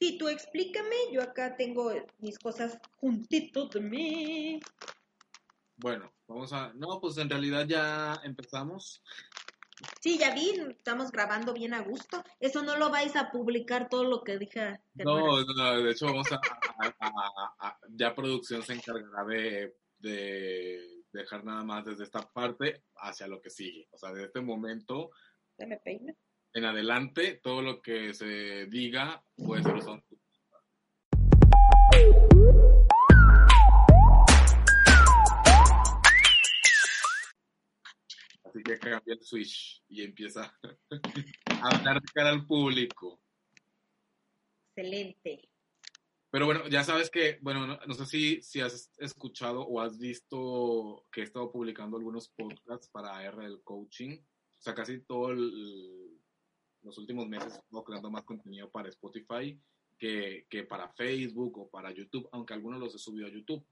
Sí, tú explícame, yo acá tengo mis cosas juntitos de mí. Bueno, vamos a... No, pues en realidad ya empezamos. Sí, ya vi, estamos grabando bien a gusto. Eso no lo vais a publicar todo lo que dije. No, no, de hecho vamos a, Ya producción se encargará de, de, dejar nada más desde esta parte hacia lo que sigue. O sea, desde este momento... Se me peina. En adelante, todo lo que se diga puede ser usado Así que cambia el switch y empieza a hablar de cara al público. Excelente. Pero bueno, ya sabes que, bueno, no, sé si, si has escuchado o has visto que he estado publicando algunos podcasts para R del coaching. O sea, casi todos los últimos meses he creando más contenido para Spotify que, que para Facebook o para YouTube, aunque algunos los he subido a YouTube.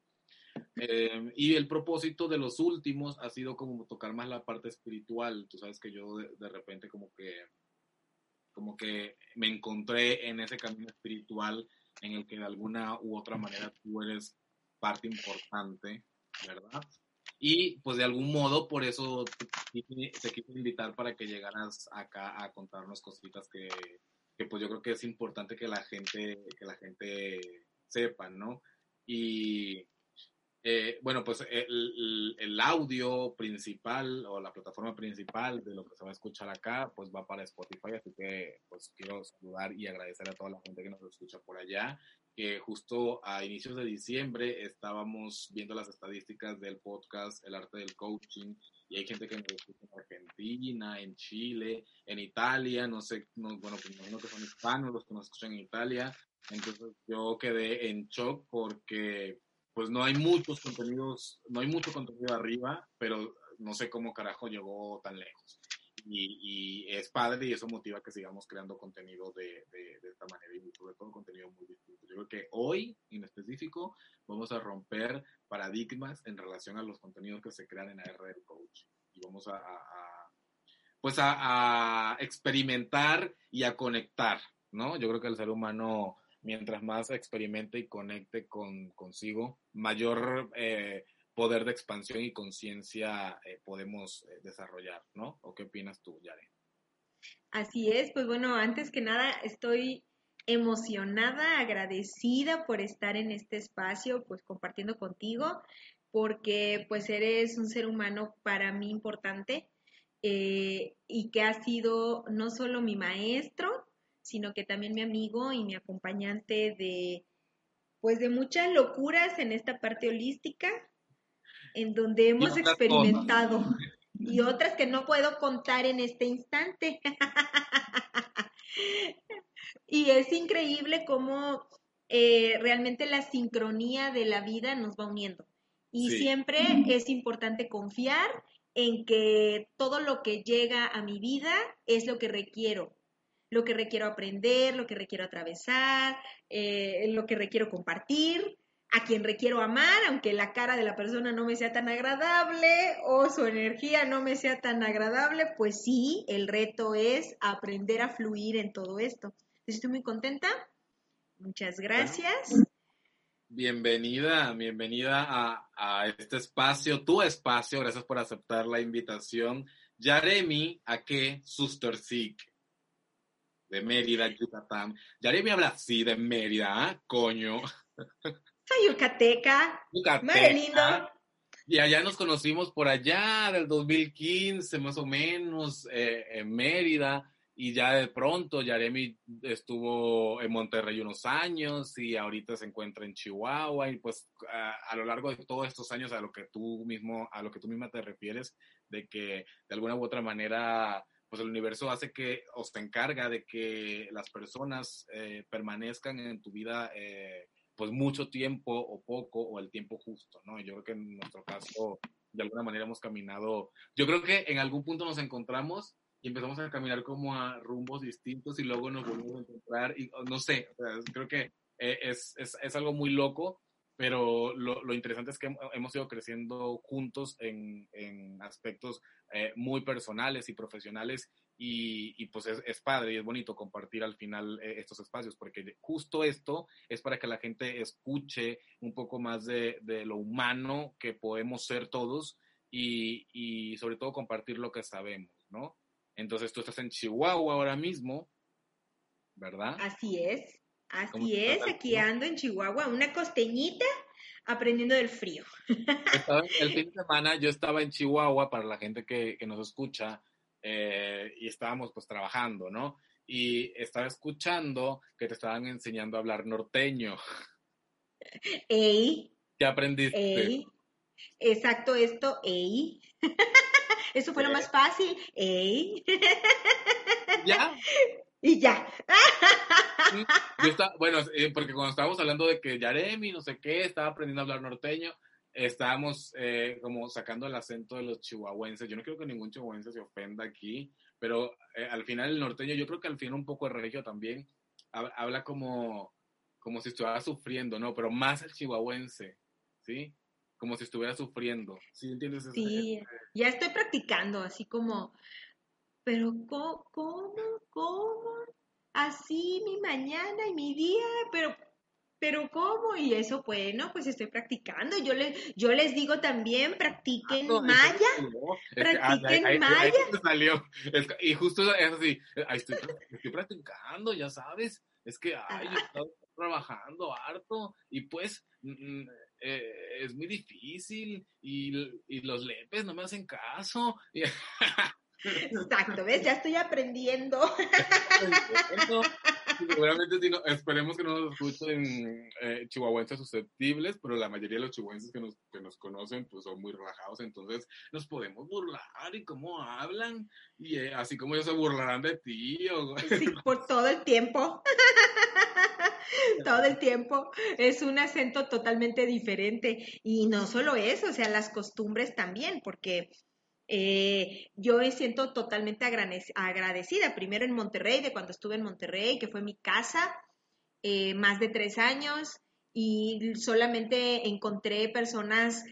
Eh, y el propósito de los últimos ha sido como tocar más la parte espiritual. Tú sabes que yo de, repente como que, como que me encontré en ese camino espiritual en el que de alguna u otra manera tú eres parte importante, ¿verdad? Y pues de algún modo por eso te, quise invitar para que llegaras acá a contarnos cositas que, que pues yo creo que es importante que la gente, que la gente sepa, ¿no? Y eh, bueno, pues el, el, audio principal o la plataforma principal de lo que se va a escuchar acá, pues va para Spotify, así que pues quiero saludar y agradecer a toda la gente que nos escucha por allá, que justo a inicios de diciembre estábamos viendo las estadísticas del podcast El Arte del Coaching y hay gente que nos escucha en Argentina, en Chile, en Italia, no sé, no, bueno, pues imagino que son hispanos los que nos escuchan en Italia, entonces yo quedé en shock porque pues no hay muchos contenidos, no hay mucho contenido arriba, pero no sé cómo carajo llegó tan lejos. Y, es padre y eso motiva que sigamos creando contenido de, esta manera y sobre todo contenido muy distinto. Yo creo que hoy, en específico, vamos a romper paradigmas en relación a los contenidos que se crean en AR Coach. Y vamos a, pues a experimentar y a conectar, ¿no? Yo creo que el ser humano mientras más experimente y conecte con consigo, mayor eh, poder de expansión y conciencia eh, podemos eh, desarrollar, ¿no? ¿O qué opinas tú, Yare? Así es, pues bueno, antes que nada estoy emocionada, agradecida por estar en este espacio, pues compartiendo contigo, porque pues eres un ser humano para mí importante y que ha sido no solo mi maestro, sino que también mi amigo y mi acompañante de, pues de muchas locuras en esta parte holística, en donde hemos experimentado y otras que no puedo contar en este instante. y es increíble cómo eh, realmente la sincronía de la vida nos va uniendo. Y siempre es importante confiar en que todo lo que llega a mi vida es lo que requiero, lo que requiero aprender, lo que requiero atravesar, eh, lo que requiero compartir, a quien requiero amar, aunque la cara de la persona no me sea tan agradable o su energía no me sea tan agradable, pues sí, el reto es aprender a fluir en todo esto. Estoy muy contenta. Muchas gracias. bienvenida, bienvenida a, a, este espacio, tu espacio. Gracias por aceptar la invitación. Yaremi, ¿a qué? Sustersik de Mérida, Yucatán. me habla así de Mérida, ¿eh? coño. Soy yucateca. Yucateca. Y allá nos conocimos por allá del 2015, más o menos, eh, en Mérida. Y ya de pronto Yaremi estuvo en Monterrey unos años y ahorita se encuentra en Chihuahua. Y pues a, a, lo largo de todos estos años a lo que tú mismo, a lo que tú misma te refieres, de que de alguna u otra manera pues el universo hace que, o se encarga de que las personas eh, permanezcan en tu vida eh, pues mucho tiempo o poco o el tiempo justo, ¿no? Yo creo que en nuestro caso de alguna manera hemos caminado, yo creo que en algún punto nos encontramos y empezamos a caminar como a rumbos distintos y luego nos volvemos a encontrar y no sé, creo que eh, es, es, es algo muy loco pero lo, lo, interesante es que hemos ido creciendo juntos en, en aspectos eh, muy personales y profesionales y, pues es, padre y es bonito compartir al final eh, estos espacios, porque justo esto es para que la gente escuche un poco más de, lo humano que podemos ser todos y, y, sobre todo compartir lo que sabemos, ¿no? Entonces tú estás en Chihuahua ahora mismo, ¿verdad? Así es, así es, aquí ando en Chihuahua, una costeñita aprendiendo del frío. el fin de semana yo estaba en Chihuahua, para la gente que, que nos escucha, eh, y estábamos pues trabajando, ¿no? Y estaba escuchando que te estaban enseñando a hablar norteño. Ey. ¿Qué aprendiste? Ey. Exacto esto, ey. Eso fue lo más fácil, ey. ¿Ya? Y ya. bueno, eh, porque cuando estábamos hablando de que Yaremi, no sé qué, estaba aprendiendo a hablar norteño, estábamos eh, como sacando el acento de los chihuahuenses. Yo no quiero que ningún chihuahuense se ofenda aquí, pero eh, al final el norteño, yo creo que al final un poco el regio también habla como, como si estuviera sufriendo, ¿no? Pero más el chihuahuense, ¿sí? Como si estuviera sufriendo. ¿Sí entiendes? Sí, ya estoy practicando, así como, pero ¿cómo? ¿Cómo? ¿Cómo? Así mi mañana y mi día, pero pero ¿cómo? Y eso, bueno, pues estoy practicando. Yo les, yo les digo también, practiquen maya. practiquen maya. y justo es así, estoy, estoy, practicando, ya sabes. Es que, ay, yo estoy trabajando harto y pues mm, mm, eh, es muy difícil y, y, los lepes no me hacen caso. Exacto, ¿ves? Ya estoy aprendiendo. Seguramente si no, esperemos que no nos escuchen eh, chihuahuenses susceptibles, pero la mayoría de los chihuahuenses que nos, que nos conocen pues son muy relajados, entonces nos podemos burlar y cómo hablan, y eh, así como ellos se burlarán de ti. O... Sí, por todo el tiempo. todo el tiempo. Es un acento totalmente diferente. Y no solo eso, o sea, las costumbres también, porque eh, yo me siento totalmente agradecida, primero en Monterrey, de cuando estuve en Monterrey, que fue mi casa, eh, más de tres años, y solamente encontré personas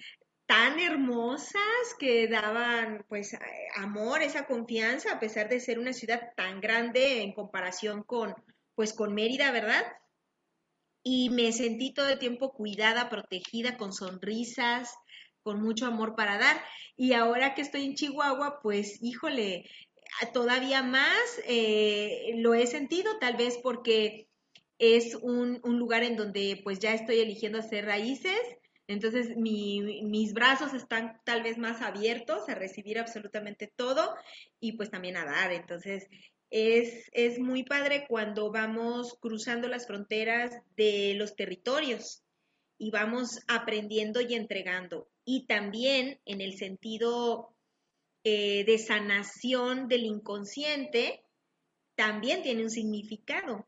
tan hermosas que daban pues amor, esa confianza, a pesar de ser una ciudad tan grande en comparación con pues con Mérida, ¿verdad? Y me sentí todo el tiempo cuidada, protegida, con sonrisas, con mucho amor para dar. Y ahora que estoy en Chihuahua, pues híjole, todavía más eh, lo he sentido, tal vez porque es un, lugar en donde pues ya estoy eligiendo hacer raíces, entonces mis brazos están tal vez más abiertos a recibir absolutamente todo y pues también a dar. Entonces es, es muy padre cuando vamos cruzando las fronteras de los territorios y vamos aprendiendo y entregando y también en el sentido eh, de sanación del inconsciente, también tiene un significado,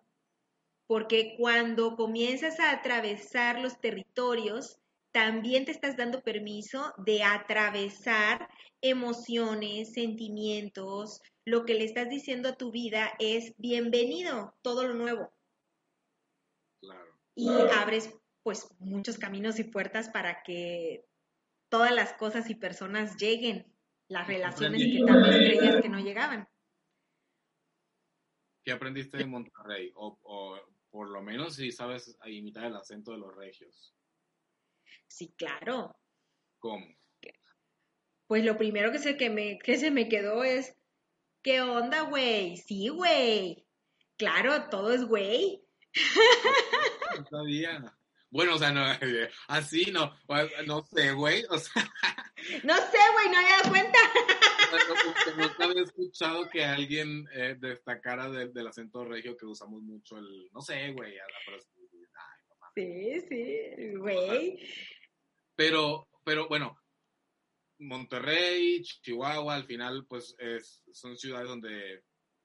porque cuando comienzas a atravesar los territorios, también te estás dando permiso de atravesar emociones, sentimientos, lo que le estás diciendo a tu vida es bienvenido, todo lo nuevo. Claro. Y abres pues muchos caminos y puertas para que todas las cosas y personas lleguen, las relaciones que tal vez creías que no llegaban. ¿Qué aprendiste de Monterrey? O, por lo menos si sabes imitar el acento de los regios. Sí, claro. ¿Cómo? Pues lo primero que se, que me, que se me quedó es, ¿qué onda, güey? Sí, güey. Claro, todo es güey. No sabía. Bueno, o sea, no, así no, no sé, güey, o sea. No sé, güey, no había dado cuenta. Nunca había escuchado que alguien eh, destacara del acento regio que usamos mucho el, no sé, güey, Sí, sí, güey. Pero, pero bueno, Monterrey, Chihuahua, al final, pues es, son ciudades donde,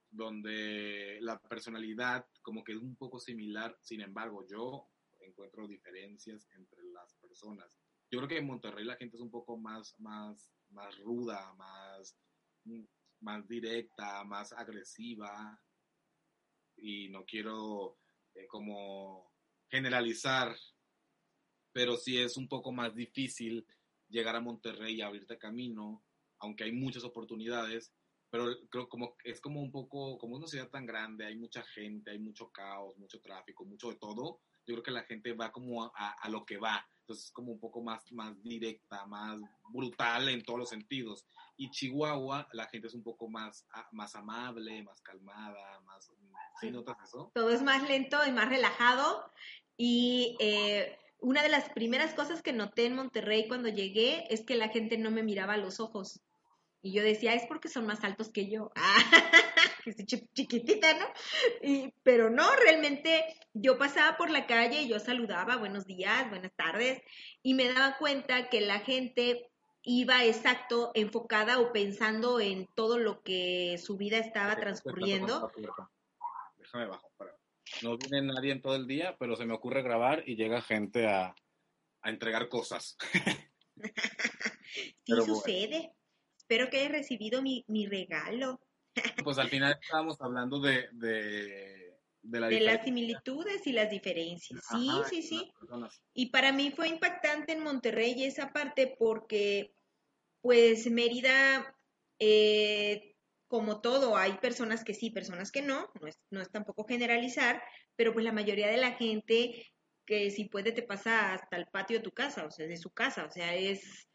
donde la personalidad como que es un poco similar. Sin embargo, yo encuentro diferencias entre las personas. Yo creo que en Monterrey la gente es un poco más, más, más ruda, más, más directa, más agresiva. Y no quiero eh, como generalizar, pero sí es un poco más difícil llegar a Monterrey y abrirte camino, aunque hay muchas oportunidades, pero creo como es como un poco, como una ciudad tan grande, hay mucha gente, hay mucho caos, mucho tráfico, mucho de todo, yo creo que la gente va como a, a, lo que va, entonces es como un poco más, más directa, más brutal en todos los sentidos. Y Chihuahua, la gente es un poco más, más amable, más calmada, más... ¿Sí notas eso? Todo es más lento y más relajado. Y eh, una de las primeras cosas que noté en Monterrey cuando llegué es que la gente no me miraba a los ojos. Y yo decía, es porque son más altos que yo. que soy chiquitita, ¿no? Y, pero no, realmente yo pasaba por la calle y yo saludaba, buenos días, buenas tardes, y me daba cuenta que la gente iba exacto enfocada o pensando en todo lo que su vida estaba transcurriendo. Déjame bajo, No viene nadie en todo el día, pero se me ocurre grabar y llega gente a, a entregar cosas. sí sucede. Espero que hayas recibido mi, mi regalo. Pues al final estábamos hablando de, de, de, las similitudes y las diferencias. Sí, sí, sí. Y para mí fue impactante en Monterrey esa parte porque, pues, Mérida, eh, como todo, hay personas que sí, personas que no, no es, no es tampoco generalizar, pero pues la mayoría de la gente que si puede te pasa hasta el patio de tu casa, o sea, de su casa, o sea, es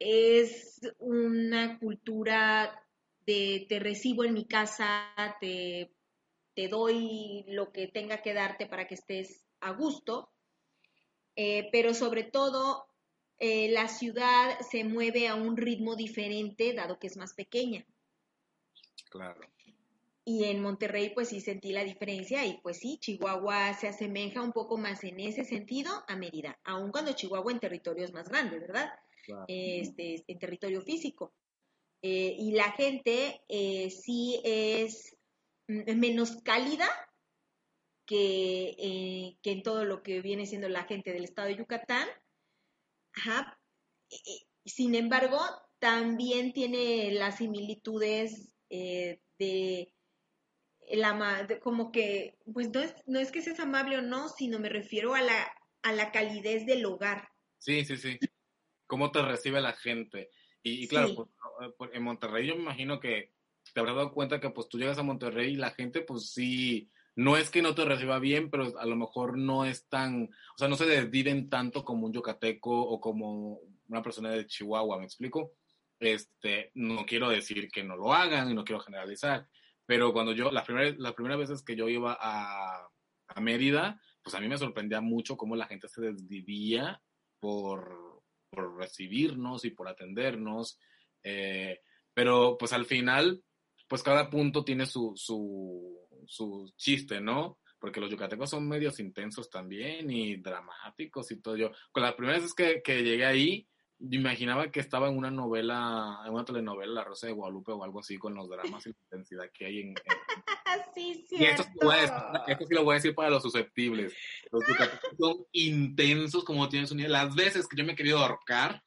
es una cultura de te recibo en mi casa, te, te doy lo que tenga que darte para que estés a gusto, eh, pero sobre todo eh, la ciudad se mueve a un ritmo diferente dado que es más pequeña. Claro. Y en Monterrey pues sí sentí la diferencia y pues sí, Chihuahua se asemeja un poco más en ese sentido a Mérida, aun cuando Chihuahua en territorio es más grande, ¿verdad? este, en territorio físico. Eh, y la gente eh, sí es menos cálida que, eh, que, en todo lo que viene siendo la gente del estado de Yucatán. Sin embargo, también tiene las similitudes de la como que, pues no es, no es que seas amable o no, sino me refiero a la, a la calidez del hogar. Sí, sí, sí cómo te recibe la gente. Y, claro, pues, pues, en Monterrey yo me imagino que te habrás dado cuenta que pues tú llegas a Monterrey y la gente pues sí, no es que no te reciba bien, pero a lo mejor no es tan, o sea, no se desviven tanto como un yucateco o como una persona de Chihuahua, ¿me explico? Este, no quiero decir que no lo hagan y no quiero generalizar, pero cuando yo, las primeras, las primeras veces que yo iba a, a Mérida, pues a mí me sorprendía mucho cómo la gente se desvivía por por recibirnos y por atendernos. Eh, pero pues al final, pues cada punto tiene su, su, su chiste, ¿no? Porque los yucatecos son medios intensos también y dramáticos y todo. Yo, con las primeras que, que llegué ahí, imaginaba que estaba en una novela, en una telenovela, La Rosa de Guadalupe o algo así, con los dramas y la intensidad que hay en... sí, sí. Y esto, sí lo voy a decir para los susceptibles. Los son intensos como tienes un Las veces que yo me he querido ahorcar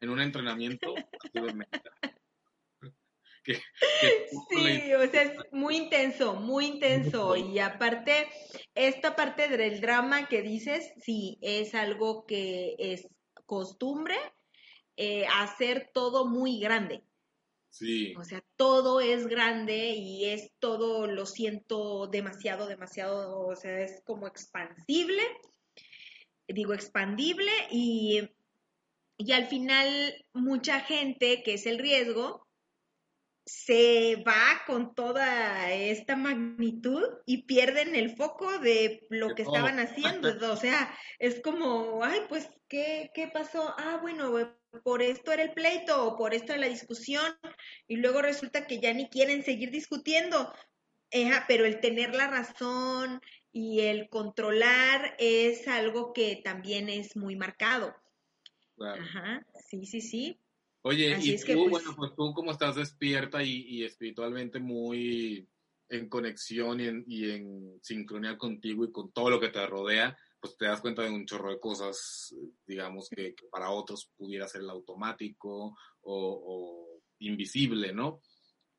en un entrenamiento, sí, o sea, es muy intenso, muy intenso. Y aparte, esta parte del drama que dices, sí, es algo que es costumbre eh, hacer todo muy grande. Sí. O sea, todo es grande y es todo, lo siento demasiado, demasiado, o sea, es como expansible, digo expandible y, y al final mucha gente, que es el riesgo, se va con toda esta magnitud y pierden el foco de lo que estaban haciendo. O sea, es como, ay, pues, ¿qué, qué pasó? Ah, bueno, por esto era el pleito o por esto era la discusión y luego resulta que ya ni quieren seguir discutiendo. pero el tener la razón y el controlar es algo que también es muy marcado. Ajá, sí, sí, sí. Oye, y tú, pues bueno, pues tú como estás despierta y, espiritualmente muy en conexión y en, y en sincronía contigo y con todo lo que te rodea, pues te das cuenta de un chorro de cosas, digamos, que, para otros pudiera ser el automático o, invisible, ¿no?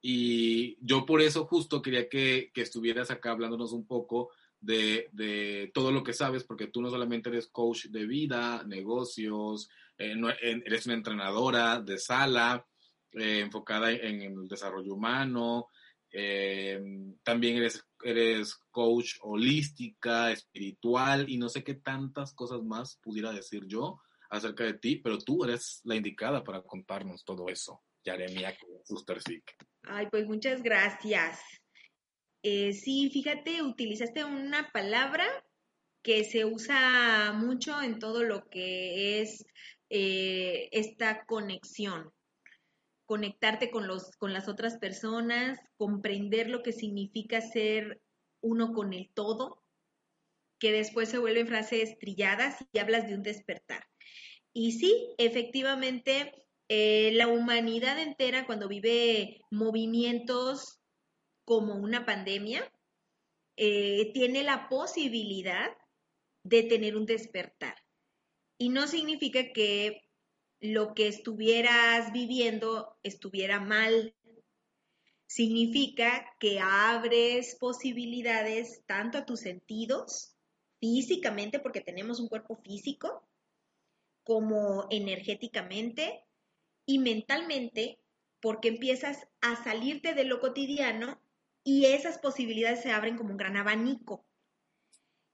Y yo por eso justo quería que, estuvieras acá hablándonos un poco de, todo lo que sabes, porque tú no solamente eres coach de vida, negocios, eh, eres una entrenadora de sala, eh, enfocada en, el desarrollo humano, eh, también eres, eres coach holística, espiritual y no sé qué tantas cosas más pudiera decir yo acerca de ti, pero tú eres la indicada para contarnos todo eso. Yaremia Sustersik. Ay, pues muchas gracias. Eh, sí, fíjate, utilizaste una palabra que se usa mucho en todo lo que es eh, esta conexión. Conectarte con, los, con las otras personas, comprender lo que significa ser uno con el todo, que después se vuelven frases trilladas y hablas de un despertar. Y sí, efectivamente, eh, la humanidad entera cuando vive movimientos como una pandemia, eh, tiene la posibilidad de tener un despertar. Y no significa que lo que estuvieras viviendo estuviera mal. Significa que abres posibilidades tanto a tus sentidos, físicamente, porque tenemos un cuerpo físico, como energéticamente y mentalmente, porque empiezas a salirte de lo cotidiano y esas posibilidades se abren como un gran abanico.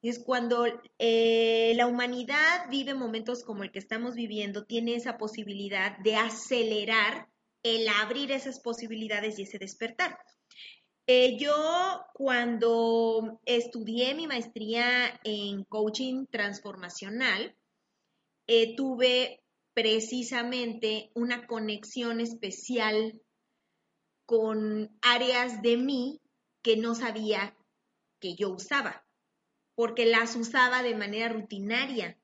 Es cuando eh, la humanidad vive momentos como el que estamos viviendo, tiene esa posibilidad de acelerar el abrir esas posibilidades y ese despertar. Eh, yo cuando estudié mi maestría en coaching transformacional, eh, tuve precisamente una conexión especial con áreas de mí que no sabía que yo usaba, porque las usaba de manera rutinaria.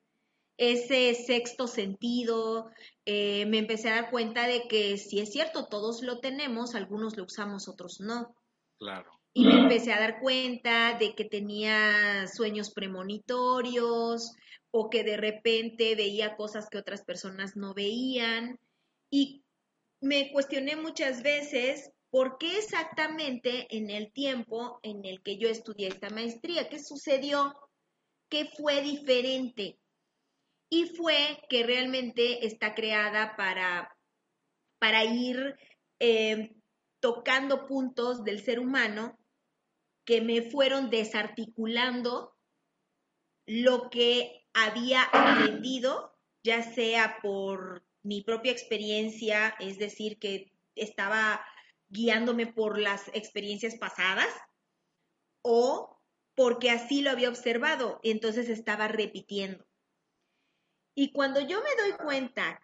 Ese sexto sentido, eh, me empecé a dar cuenta de que si es cierto, todos lo tenemos, algunos lo usamos, otros no. Claro. Y me empecé a dar cuenta de que tenía sueños premonitorios o que de repente veía cosas que otras personas no veían. Y me cuestioné muchas veces por qué exactamente en el tiempo en el que yo estudié esta maestría, qué sucedió, qué fue diferente. Y fue que realmente está creada para, para ir eh, tocando puntos del ser humano que me fueron desarticulando lo que había aprendido, ya sea por mi propia experiencia, es decir, que estaba guiándome por las experiencias pasadas, o porque así lo había observado, entonces estaba repitiendo. Y cuando yo me doy cuenta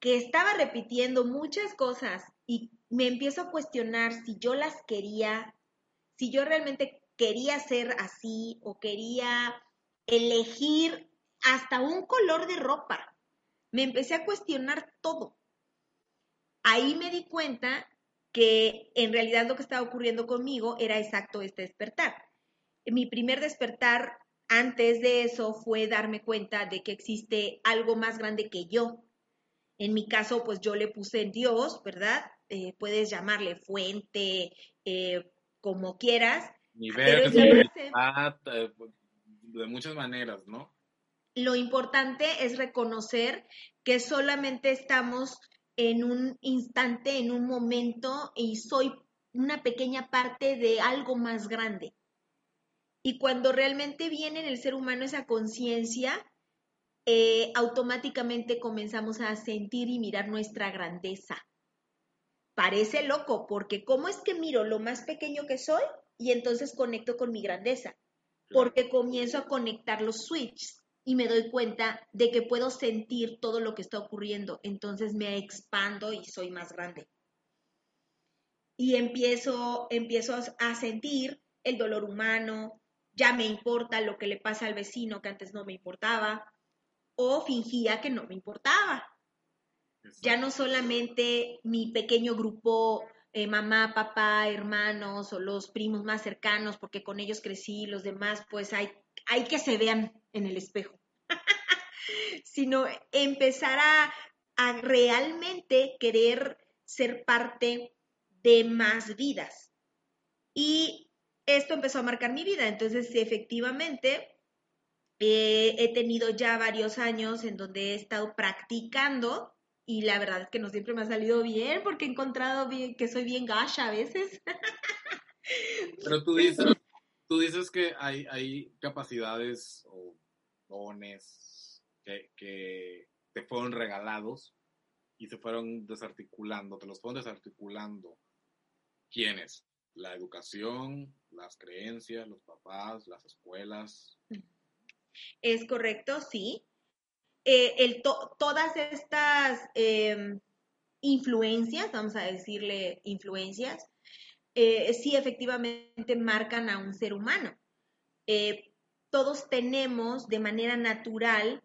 que estaba repitiendo muchas cosas y me empiezo a cuestionar si yo las quería, si yo realmente quería ser así o quería elegir hasta un color de ropa. Me empecé a cuestionar todo. Ahí me di cuenta que en realidad lo que estaba ocurriendo conmigo era exacto este despertar. Mi primer despertar antes de eso fue darme cuenta de que existe algo más grande que yo. En mi caso, pues yo le puse Dios, ¿verdad? Eh, puedes llamarle fuente, eh, como quieras. Universo, eh, de muchas maneras, ¿no? Lo importante es reconocer que solamente estamos en un instante, en un momento, y soy una pequeña parte de algo más grande. Y cuando realmente viene en el ser humano esa conciencia, eh, automáticamente comenzamos a sentir y mirar nuestra grandeza. Parece loco, porque ¿cómo es que miro lo más pequeño que soy y entonces conecto con mi grandeza? Porque comienzo a conectar los switches y me doy cuenta de que puedo sentir todo lo que está ocurriendo, entonces me expando y soy más grande. Y empiezo, empiezo a sentir el dolor humano, ya me importa lo que le pasa al vecino que antes no me importaba, o fingía que no me importaba. Ya no solamente mi pequeño grupo, eh, mamá, papá, hermanos o los primos más cercanos, porque con ellos crecí, los demás, pues hay, hay que se vean en el espejo, sino empezar a, realmente querer ser parte de más vidas. Y esto empezó a marcar mi vida. Entonces, efectivamente, eh, he tenido ya varios años en donde he estado practicando y la verdad es que no siempre me ha salido bien porque he encontrado que soy bien gacha a veces. Pero tú dices, tú dices que hay, hay capacidades o dones que, te fueron regalados y se fueron desarticulando, te los fueron desarticulando. ¿Quiénes? La educación, las creencias, los papás, las escuelas. Es correcto, sí. Eh, el todas estas em, influencias, vamos a decirle influencias, eh, sí efectivamente marcan a un ser humano. Eh, todos tenemos de manera natural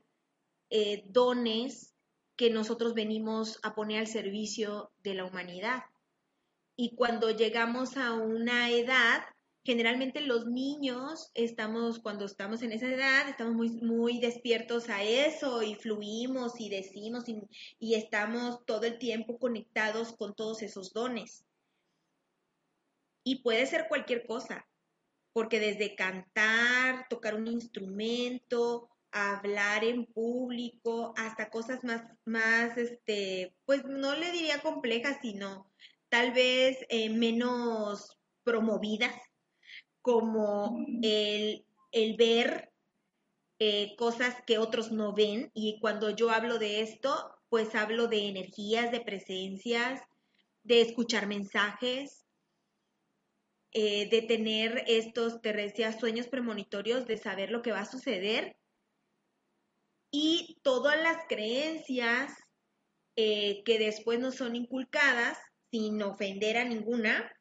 dones que nosotros venimos a poner al servicio de la humanidad. Y cuando llegamos a una edad, generalmente los niños estamos, cuando estamos en esa edad, estamos muy, muy despiertos a eso y fluimos y decimos y estamos todo el tiempo conectados con todos esos dones. Y puede ser cualquier cosa, porque desde cantar, tocar un instrumento, hablar en público, hasta cosas más, más, este, pues no le diría complejas, sino tal vez eh, menos promovidas, como el, ver eh, cosas que otros no ven. Y cuando yo hablo de esto, pues hablo de energías, de presencias, de escuchar mensajes, eh, de tener estos, te decía, sueños premonitorios, de saber lo que va a suceder y todas las creencias eh, que después no son inculcadas, sin ofender a ninguna,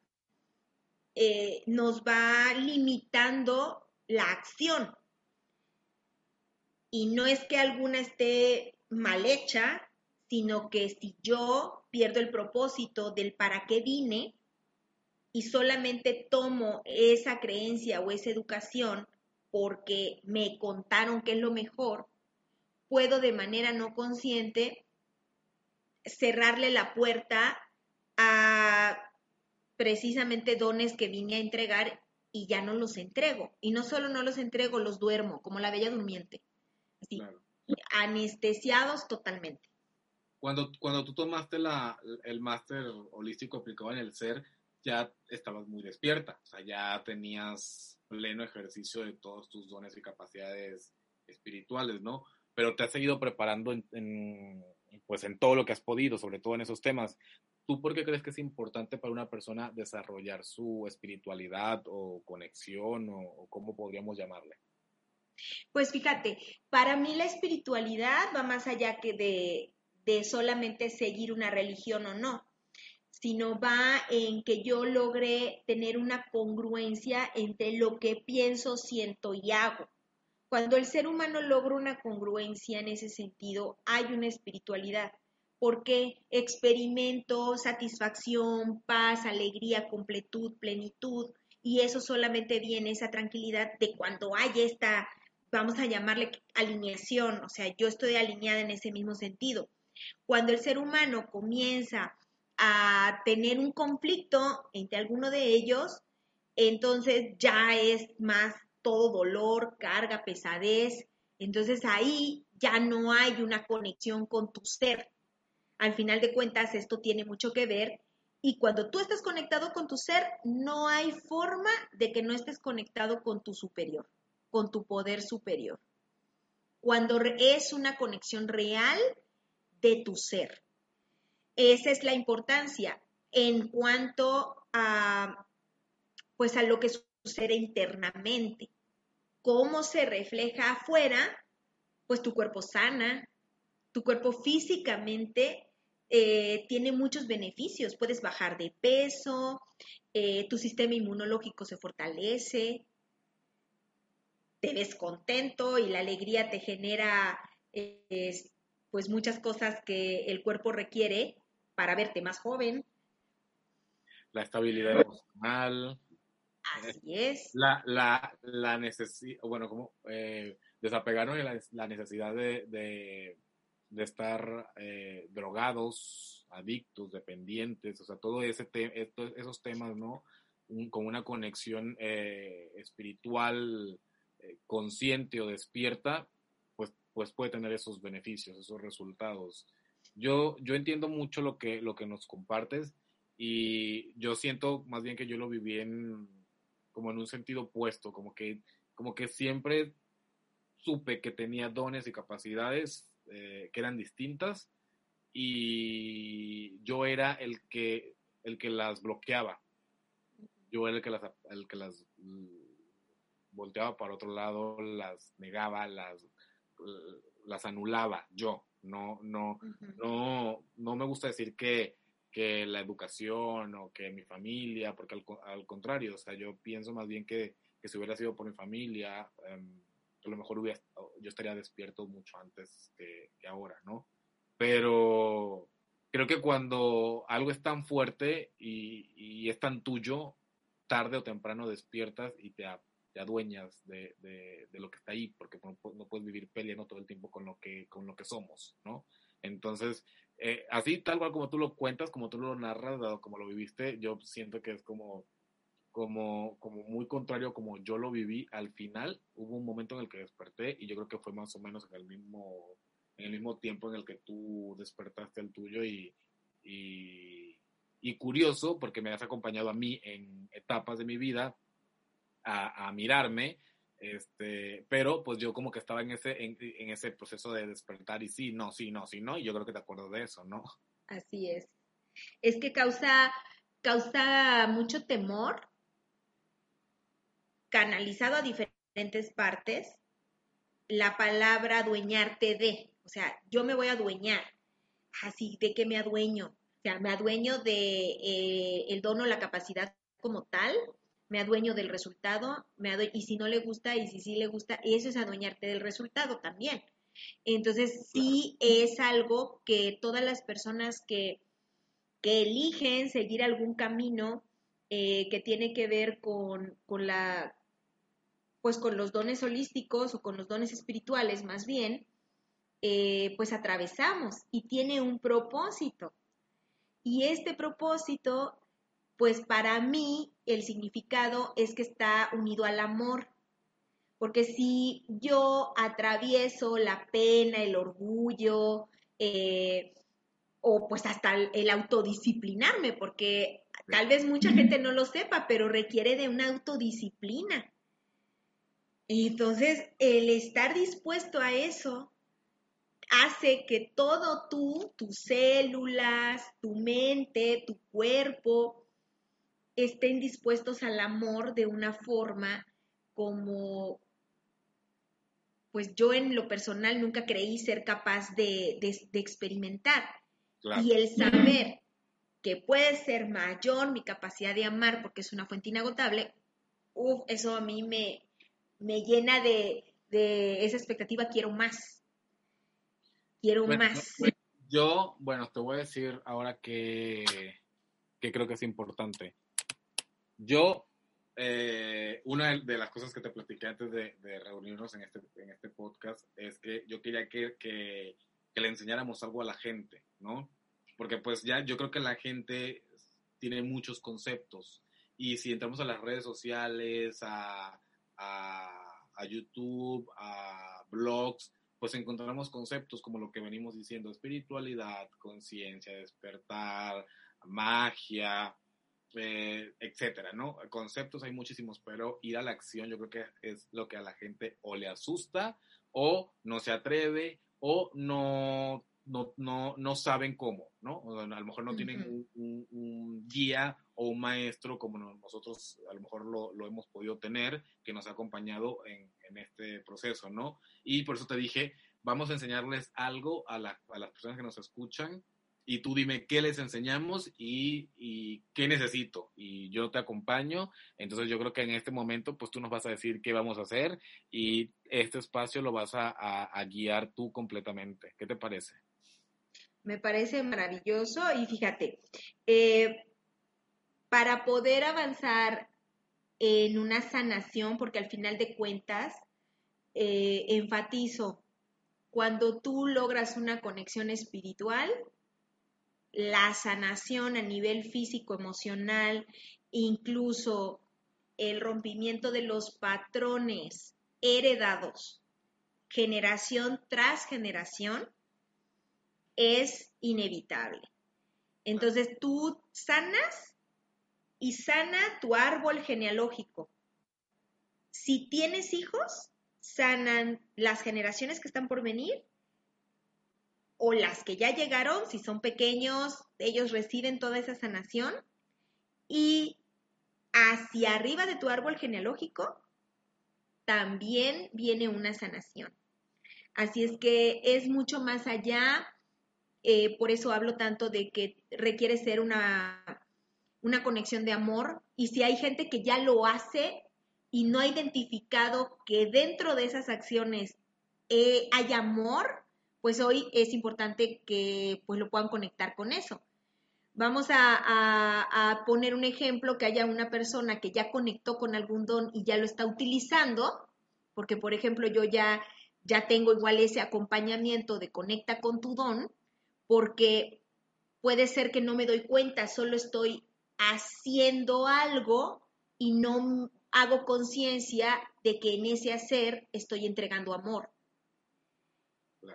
eh, nos va limitando la acción. Y no es que alguna esté mal hecha, sino que si yo pierdo el propósito del para qué vine y solamente tomo esa creencia o esa educación porque me contaron que es lo mejor, puedo de manera no consciente cerrarle la puerta a precisamente dones que vine a entregar y ya no los entrego. Y no solo no los entrego, los duermo, como la bella durmiente. Así, anestesiados totalmente. Cuando, cuando tú tomaste la, el máster holístico aplicado en el ser, ya estabas muy despierta, o sea, ya tenías pleno ejercicio de todos tus dones y capacidades espirituales, ¿no? pero te has seguido preparando en, pues en todo lo que has podido, sobre todo en esos temas. ¿Tú por qué crees que es importante para una persona desarrollar su espiritualidad o conexión o, cómo podríamos llamarle? Pues fíjate, para mí la espiritualidad va más allá que de, de solamente seguir una religión o no, sino va en que yo logre tener una congruencia entre lo que pienso, siento y hago. Cuando el ser humano logra una congruencia en ese sentido, hay una espiritualidad, porque experimento satisfacción, paz, alegría, completud, plenitud, y eso solamente viene, esa tranquilidad de cuando hay esta, vamos a llamarle alineación, o sea, yo estoy alineada en ese mismo sentido. Cuando el ser humano comienza a tener un conflicto entre alguno de ellos, entonces ya es más todo dolor, carga, pesadez. Entonces ahí ya no hay una conexión con tu ser. Al final de cuentas, esto tiene mucho que ver. Y cuando tú estás conectado con tu ser, no hay forma de que no estés conectado con tu superior, con tu poder superior. Cuando es una conexión real de tu ser. Esa es la importancia en cuanto a, pues a lo que sucede internamente. ¿Cómo se refleja afuera? Pues tu cuerpo sana, tu cuerpo físicamente eh, tiene muchos beneficios. Puedes bajar de peso, eh, tu sistema inmunológico se fortalece, te ves contento y la alegría te genera pues muchas cosas que el cuerpo requiere para verte más joven. La estabilidad emocional, Así es. La, la, la necesidad, bueno, como eh, desapegarnos de la, necesidad de, de, estar eh, drogados, adictos, dependientes, o sea, todo ese esos temas, ¿no? con una conexión eh, espiritual eh, consciente o despierta, pues, pues puede tener esos beneficios, esos resultados. Yo, yo entiendo mucho lo que, lo que nos compartes y yo siento más bien que yo lo viví en, como en un sentido opuesto, como que, como que siempre supe que tenía dones y capacidades eh, que eran distintas y yo era el que, el que las bloqueaba. Yo era el que las, el que las volteaba para otro lado, las negaba, las, las anulaba yo. No, no, no, no me gusta decir que, que, la educación o que mi familia, porque al, contrario, o sea, yo pienso más bien que, que si hubiera sido por mi familia, em, a lo mejor hubiera, yo estaría despierto mucho antes que, ahora, ¿no? Pero creo que cuando algo es tan fuerte y, y es tan tuyo, tarde o temprano despiertas y te, te adueñas de, de, lo que está ahí, porque no, no, puedes vivir peleando todo el tiempo con lo que, con lo que somos, ¿no? Entonces, eh, así tal cual como tú lo cuentas, como tú lo narras, dado como lo viviste, yo siento que es como, como, como muy contrario como yo lo viví. Al final hubo un momento en el que desperté y yo creo que fue más o menos en el mismo, en el mismo tiempo en el que tú despertaste el tuyo y, y curioso porque me has acompañado a mí en etapas de mi vida a, mirarme, este, pero pues yo como que estaba en ese, en, ese proceso de despertar y sí, no, sí, no, sí, no, y yo creo que te acuerdo de eso, ¿no? Así es. Es que causa, causa mucho temor canalizado a diferentes partes la palabra adueñarte de, o sea, yo me voy a adueñar, así de que me adueño, o sea, me adueño de eh, el dono, la capacidad como tal, me adueño del resultado, me y si no le gusta y si sí le gusta, eso es adueñarte del resultado también. Entonces, sí es algo que todas las personas que, que eligen seguir algún camino eh, que tiene que ver con, con, la, pues con los dones holísticos o con los dones espirituales más bien, eh, pues atravesamos y tiene un propósito. Y este propósito pues para mí el significado es que está unido al amor. Porque si yo atravieso la pena, el orgullo, eh, o pues hasta el, autodisciplinarme, porque tal vez mucha gente no lo sepa, pero requiere de una autodisciplina. entonces, el estar dispuesto a eso hace que todo tú, tus células, tu mente, tu cuerpo, estén dispuestos al amor de una forma como, pues yo en lo personal nunca creí ser capaz de, experimentar. Y el saber que puede ser mayor mi capacidad de amar porque es una fuente inagotable, uff, eso a mí me, me llena de, esa expectativa, quiero más. Quiero más. Yo, bueno, te voy a decir ahora que, que creo que es importante. Yo, eh, una de las cosas que te platiqué antes de, reunirnos en este, en este podcast es que yo quería que, que, le enseñáramos algo a la gente, ¿no? Porque pues ya yo creo que la gente tiene muchos conceptos y si entramos a las redes sociales, a, a, a YouTube, a blogs, pues encontramos conceptos como lo que venimos diciendo, espiritualidad, conciencia, despertar, magia, eh, etcétera, ¿no? Conceptos hay muchísimos, pero ir a la acción yo creo que es lo que a la gente o le asusta o no se atreve o no, no, no, no saben cómo, ¿no? a lo mejor no tienen un, guía o un maestro como nosotros a lo mejor lo, lo hemos podido tener, que nos ha acompañado en, en, este proceso, ¿no? Y por eso te dije, vamos a enseñarles algo a, la, a las personas que nos escuchan y tú dime qué les enseñamos y, qué necesito y yo te acompaño. Entonces yo creo que en este momento pues tú nos vas a decir qué vamos a hacer y este espacio lo vas a, guiar tú completamente. ¿Qué te parece? Me parece maravilloso y fíjate, eh, para poder avanzar en una sanación, porque al final de cuentas, eh, enfatizo, cuando tú logras una conexión espiritual, la sanación a nivel físico, emocional, incluso el rompimiento de los patrones heredados generación tras generación, es inevitable. Entonces tú sanas y sana tu árbol genealógico. Si tienes hijos, sanan las generaciones que están por venir o las que ya llegaron, si son pequeños, ellos reciben toda esa sanación. Y hacia arriba de tu árbol genealógico también viene una sanación. Así es que es mucho más allá, eh, por eso hablo tanto de que requiere ser una, una conexión de amor y si hay gente que ya lo hace y no ha identificado que dentro de esas acciones eh, hay amor, pues hoy es importante que pues lo puedan conectar con eso. Vamos a, poner un ejemplo que haya una persona que ya conectó con algún don y ya lo está utilizando, porque por ejemplo yo ya, ya tengo igual ese acompañamiento de conecta con tu don, porque puede ser que no me doy cuenta, solo estoy haciendo algo y no hago conciencia de que en ese hacer estoy entregando amor.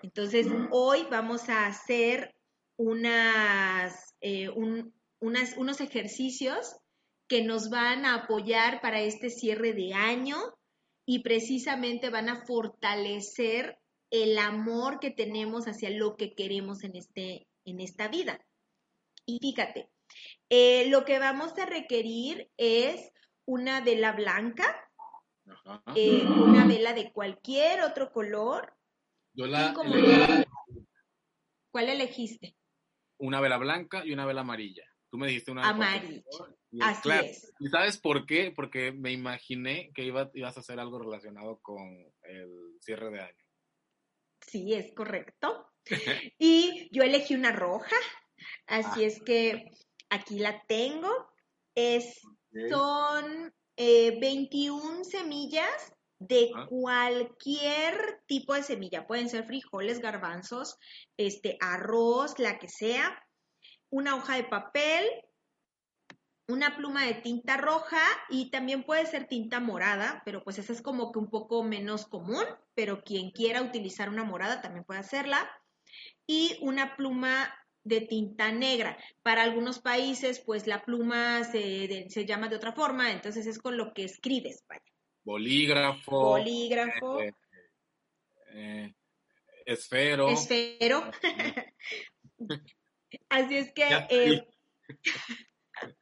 Entonces, hoy vamos a hacer unas, eh, unos ejercicios que nos van a apoyar para este cierre de año y precisamente van a fortalecer el amor que tenemos hacia lo que queremos en, este, en esta vida. Y fíjate, eh, lo que vamos a requerir es una vela blanca, eh, una vela de cualquier otro color. ¿Cuál elegiste? Una vela blanca y una vela amarilla. Tú me dijiste una amarilla. Así es. ¿Y sabes por qué? Porque me imaginé que ibas a hacer algo relacionado con el cierre de año. Sí, es correcto. y yo elegí una roja, así ah. es que aquí la tengo. Es son 21 eh, semillas de cualquier tipo de semilla. Pueden ser frijoles, garbanzos, este, arroz, la que sea. Una hoja de papel, una pluma de tinta roja y también puede ser tinta morada, pero pues esa es como que un poco menos común, pero quien quiera utilizar una morada también puede hacerla. Y una pluma de tinta negra. Para algunos países, pues la pluma se, llama de otra forma, entonces es con lo que escribes, vaya. Bolígrafo. Bolígrafo. Eh, eh, esfero. Esfero. Así es que... Eh,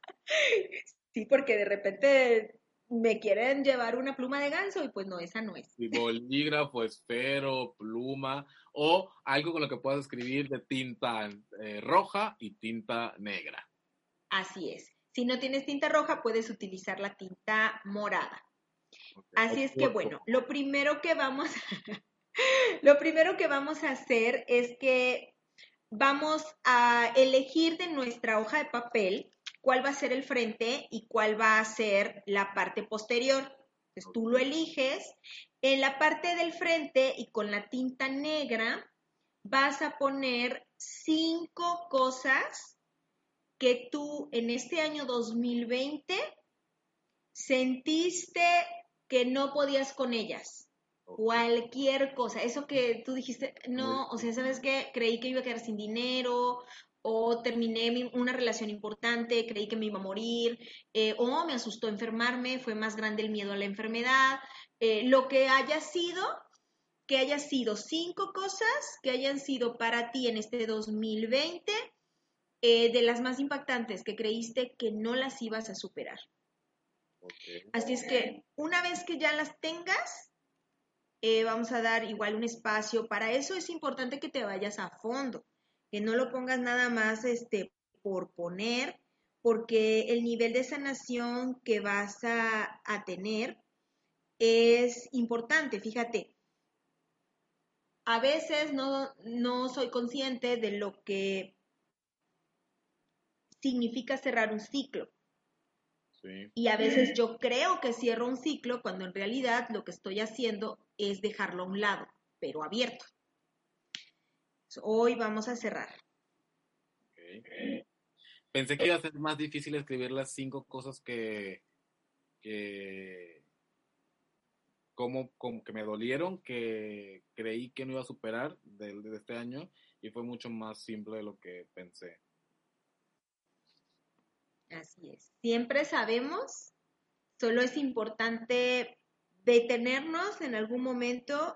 sí, porque de repente me quieren llevar una pluma de ganso y pues no, esa no es. bolígrafo, esfero, pluma o algo con lo que puedas escribir de tinta eh, roja y tinta negra. Así es. Si no tienes tinta roja, puedes utilizar la tinta morada. Así es que bueno, lo primero que vamos lo primero que vamos a hacer es que vamos a elegir de nuestra hoja de papel cuál va a ser el frente y cuál va a ser la parte posterior. Entonces tú lo eliges. En la parte del frente y con la tinta negra vas a poner cinco cosas que tú en este año 2020 sentiste que no podías con ellas. Cualquier cosa, eso que tú dijiste, no, o sea, ¿sabes qué? Creí que iba a quedar sin dinero o terminé una relación importante, creí que me iba a morir, eh, o me asustó enfermarme, fue más grande el miedo a la enfermedad, eh, lo que haya sido, que haya sido cinco cosas que hayan sido para ti en este 2020, eh, de las más impactantes que creíste que no las ibas a superar. Así es que una vez que ya las tengas, vamos a dar igual un espacio. Para eso es importante que te vayas a fondo que no lo pongas nada más este, por poner, porque el nivel de sanación que vas a, tener es importante. Fíjate, a veces no, no soy consciente de lo que significa cerrar un ciclo. Y a veces yo creo que cierro un ciclo cuando en realidad lo que estoy haciendo es dejarlo a un lado, pero abierto. Hoy vamos a cerrar. Pensé que iba a ser más difícil escribir las cinco cosas que, como, como que me dolieron, que creí que no iba a superar desde de este año y fue mucho más simple de lo que pensé. Así es. Siempre sabemos, solo es importante detenernos en algún momento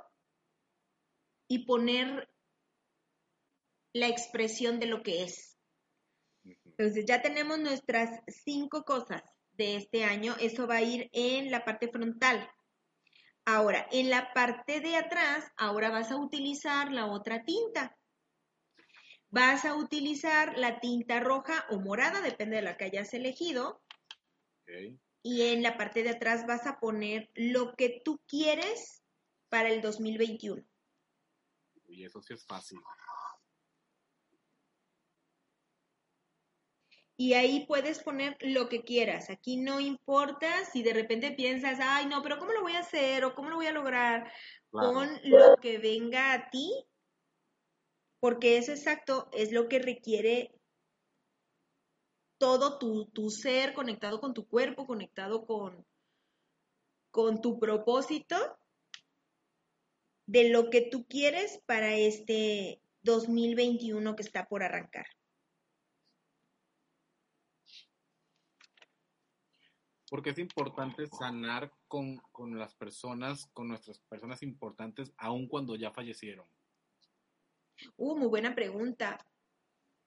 y poner la expresión de lo que es. Entonces ya tenemos nuestras cinco cosas de este año. Eso va a ir en la parte frontal. Ahora, en la parte de atrás, ahora vas a utilizar la otra tinta. Vas a utilizar la tinta roja o morada, depende de la que hayas elegido. Y en la parte de atrás vas a poner lo que tú quieres para el 2021. Y eso sí es fácil. y ahí puedes poner lo que quieras. Aquí no importa si de repente piensas, ay, no, pero ¿cómo lo voy a hacer o cómo lo voy a lograr? Con lo que venga a ti, porque eso exacto es lo que requiere todo tu, tu ser conectado con tu cuerpo, conectado con, con tu propósito de lo que tú quieres para este 2021 que está por arrancar. porque es importante sanar con, las personas, con nuestras personas importantes, aun cuando ya fallecieron. Uh, muy buena pregunta.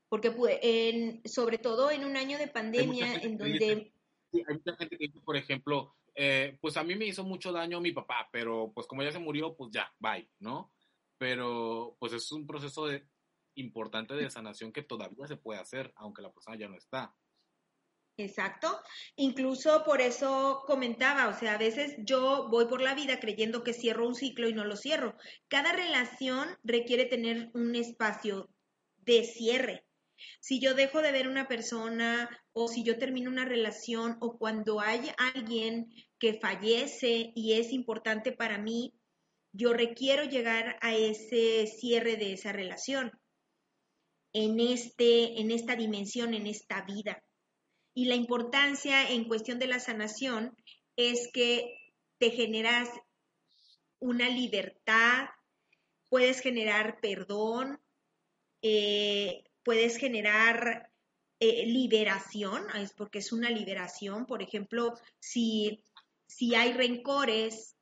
Porque en, sobre todo en un año de pandemia en donde... hay mucha gente que dice, por ejemplo, eh, pues a mí me hizo mucho daño mi papá, pero pues como ya se murió, pues ya, bye, ¿no? Pero pues es un proceso de, importante de sanación que todavía se puede hacer, aunque la persona ya no está. Exacto. Incluso por eso comentaba, o sea, a veces yo voy por la vida creyendo que cierro un ciclo y no lo cierro. Cada relación requiere tener un espacio de cierre. Si yo dejo de ver una persona o si yo termino una relación o cuando hay alguien que fallece y es importante para mí, yo requiero llegar a ese cierre de esa relación en este en esta dimensión, en esta vida. Y la importancia en cuestión de la sanación es que te generas una libertad, puedes generar perdón, eh, puedes generar eh, liberación, es porque es una liberación. Por ejemplo, si, si hay rencores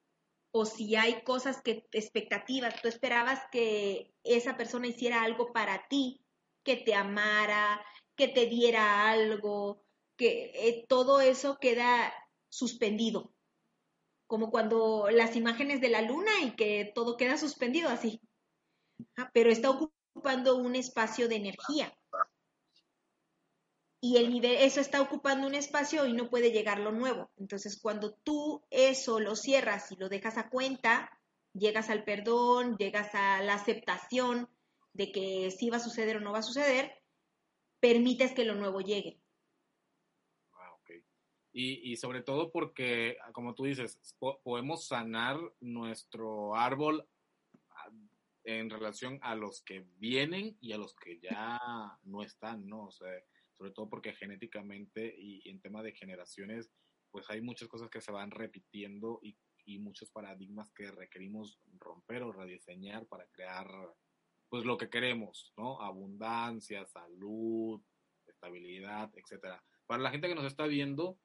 o si hay cosas que, expectativas, tú esperabas que esa persona hiciera algo para ti, que te amara, que te diera algo, que eh, todo eso queda suspendido, como cuando las imágenes de la luna y que todo queda suspendido así, pero está ocupando un espacio de energía. Y el nivel, eso está ocupando un espacio y no puede llegar lo nuevo. Entonces, cuando tú eso lo cierras y lo dejas a cuenta, llegas al perdón, llegas a la aceptación de que sí va a suceder o no va a suceder, permites que lo nuevo llegue. Y, sobre todo porque, como tú dices, podemos sanar nuestro árbol en relación a los que vienen y a los que ya no están, ¿no? O sea, sobre todo porque genéticamente y, en tema de generaciones, pues hay muchas cosas que se van repitiendo y, y muchos paradigmas que requerimos romper o rediseñar para crear, pues lo que queremos, ¿no? Abundancia, salud, estabilidad, etcétera. Para la gente que nos está viendo,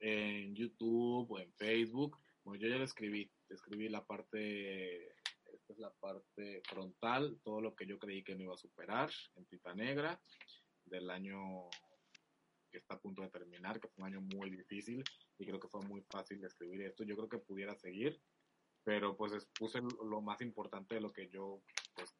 en YouTube o en Facebook. Bueno, yo ya le escribí, escribí la parte, esta es la parte frontal, todo lo que yo creí que no iba a superar en tinta negra del año que está a punto de terminar, que fue un año muy difícil y creo que fue muy fácil de escribir esto. Yo creo que pudiera seguir, pero pues puse lo más importante de lo que yo pues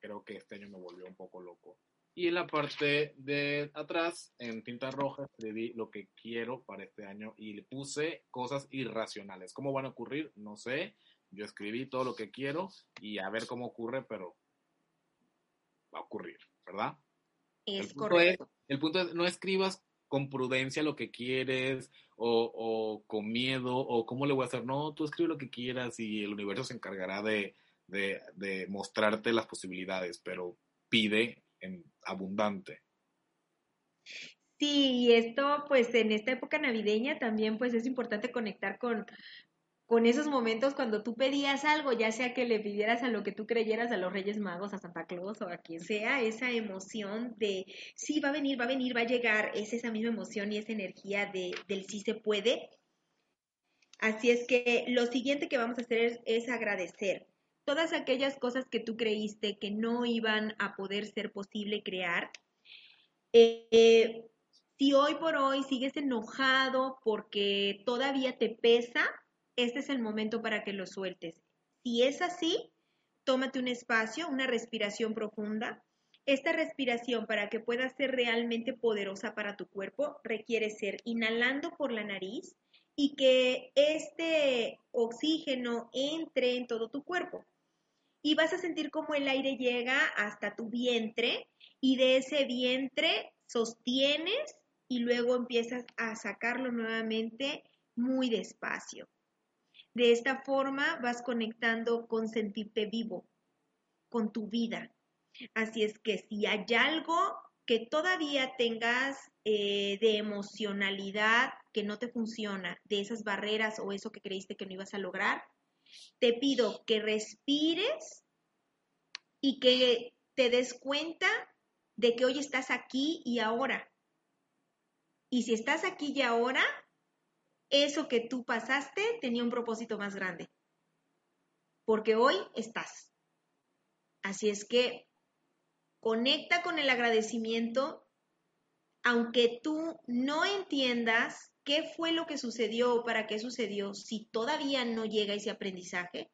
creo que este año me volvió un poco loco. Y en la parte de atrás, en tinta roja, escribí lo que quiero para este año y le puse cosas irracionales. ¿Cómo van a ocurrir? No sé. Yo escribí todo lo que quiero y a ver cómo ocurre, pero va a ocurrir, ¿verdad? Es el correcto. el punto es, no escribas con prudencia lo que quieres o, o, con miedo o cómo le voy a hacer. No, tú escribe lo que quieras y el universo se encargará de, de, de mostrarte las posibilidades, pero pide en abundante. Sí, y esto pues en esta época navideña también pues es importante conectar con, con esos momentos cuando tú pedías algo, ya sea que le pidieras a lo que tú creyeras, a los Reyes Magos, a Santa Claus o a quien sea, esa emoción de sí, va a venir, va a venir, va a llegar, es esa misma emoción y esa energía de, del sí se puede. Así es que lo siguiente que vamos a hacer es, agradecer todas aquellas cosas que tú creíste que no iban a poder ser posible crear. Eh, si hoy por hoy sigues enojado porque todavía te pesa, este es el momento para que lo sueltes. Si es así, tómate un espacio, una respiración profunda. Esta respiración para que pueda ser realmente poderosa para tu cuerpo requiere ser inhalando por la nariz y que este oxígeno entre en todo tu cuerpo. Y vas a sentir como el aire llega hasta tu vientre y de ese vientre sostienes y luego empiezas a sacarlo nuevamente muy despacio. De esta forma vas conectando con sentirte vivo, con tu vida. Así es que si hay algo que todavía tengas eh, de emocionalidad que no te funciona, de esas barreras o eso que creíste que no ibas a lograr, te pido que respires y que te des cuenta de que hoy estás aquí y ahora. Y si estás aquí y ahora, eso que tú pasaste tenía un propósito más grande. Porque hoy estás. Así es que conecta con el agradecimiento, aunque tú no entiendas qué fue lo que sucedió o para qué sucedió, si todavía no llega ese aprendizaje,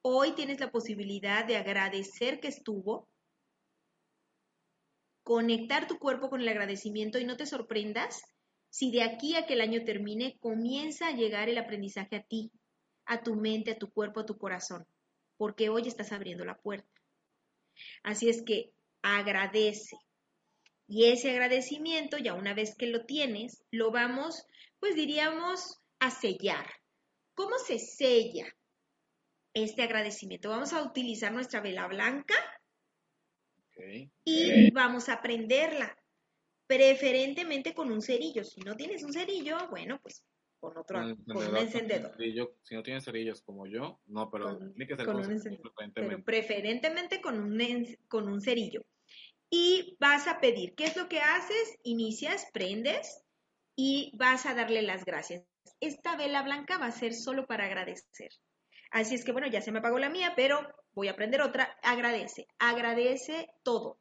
hoy tienes la posibilidad de agradecer que estuvo, conectar tu cuerpo con el agradecimiento y no te sorprendas si de aquí a que el año termine comienza a llegar el aprendizaje a ti, a tu mente, a tu cuerpo, a tu corazón, porque hoy estás abriendo la puerta. Así es que agradece. Y ese agradecimiento, ya una vez que lo tienes, lo vamos, pues diríamos, a sellar. ¿Cómo se sella este agradecimiento? Vamos a utilizar nuestra vela blanca y vamos a prenderla preferentemente con un cerillo. Si no tienes un cerillo, bueno, pues con otro, con un encendedor. si no tienes cerillos como yo, no, pero tiene que ser con un encendedor. Pero preferentemente con un, con un cerillo. Y vas a pedir, ¿qué es lo que haces? Inicias, prendes y vas a darle las gracias. Esta vela blanca va a ser solo para agradecer. Así es que, bueno, ya se me apagó la mía, pero voy a prender otra. Agradece, agradece todo,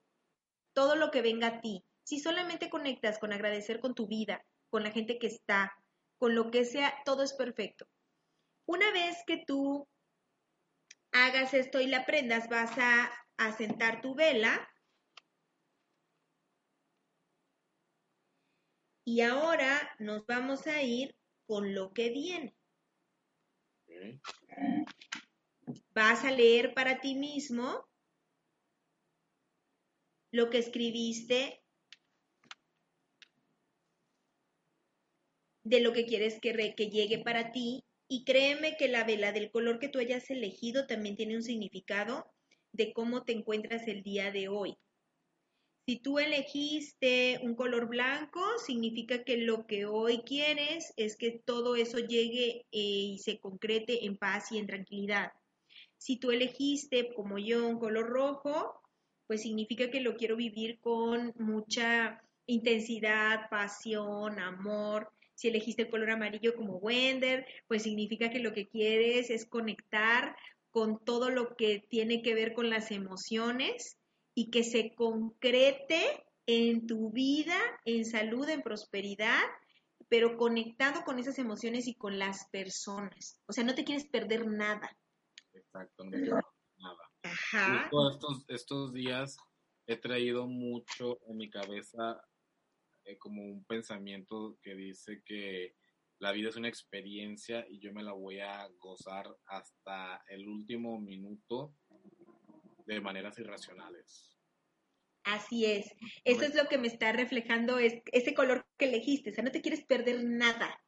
todo lo que venga a ti si solamente conectas con agradecer con tu vida, con la gente que está, con lo que sea, todo es perfecto. Una vez que tú hagas esto y la aprendas, vas a, asentar tu vela. Y ahora nos vamos a ir con lo que viene. Vas a leer para ti mismo lo que escribiste de lo que quieres que, que llegue para ti y créeme que la vela del color que tú hayas elegido también tiene un significado de cómo te encuentras el día de hoy. Si tú elegiste un color blanco, significa que lo que hoy quieres es que todo eso llegue eh, y se concrete en paz y en tranquilidad. Si tú elegiste, como yo, un color rojo, pues significa que lo quiero vivir con mucha intensidad, pasión, amor, si elegiste el color amarillo como Wender, pues significa que lo que quieres es conectar con todo lo que tiene que ver con las emociones y que se concrete en tu vida, en salud, en prosperidad, pero conectado con esas emociones y con las personas. O sea, no te quieres perder nada. Exacto, no quiero nada. Ajá. estos, estos días he traído mucho en mi cabeza eh, como un pensamiento que dice que la vida es una experiencia y yo me la voy a gozar hasta el último minuto de maneras irracionales. Así es. Eso es lo que me está reflejando es, ese color que elegiste. O sea, no te quieres perder nada.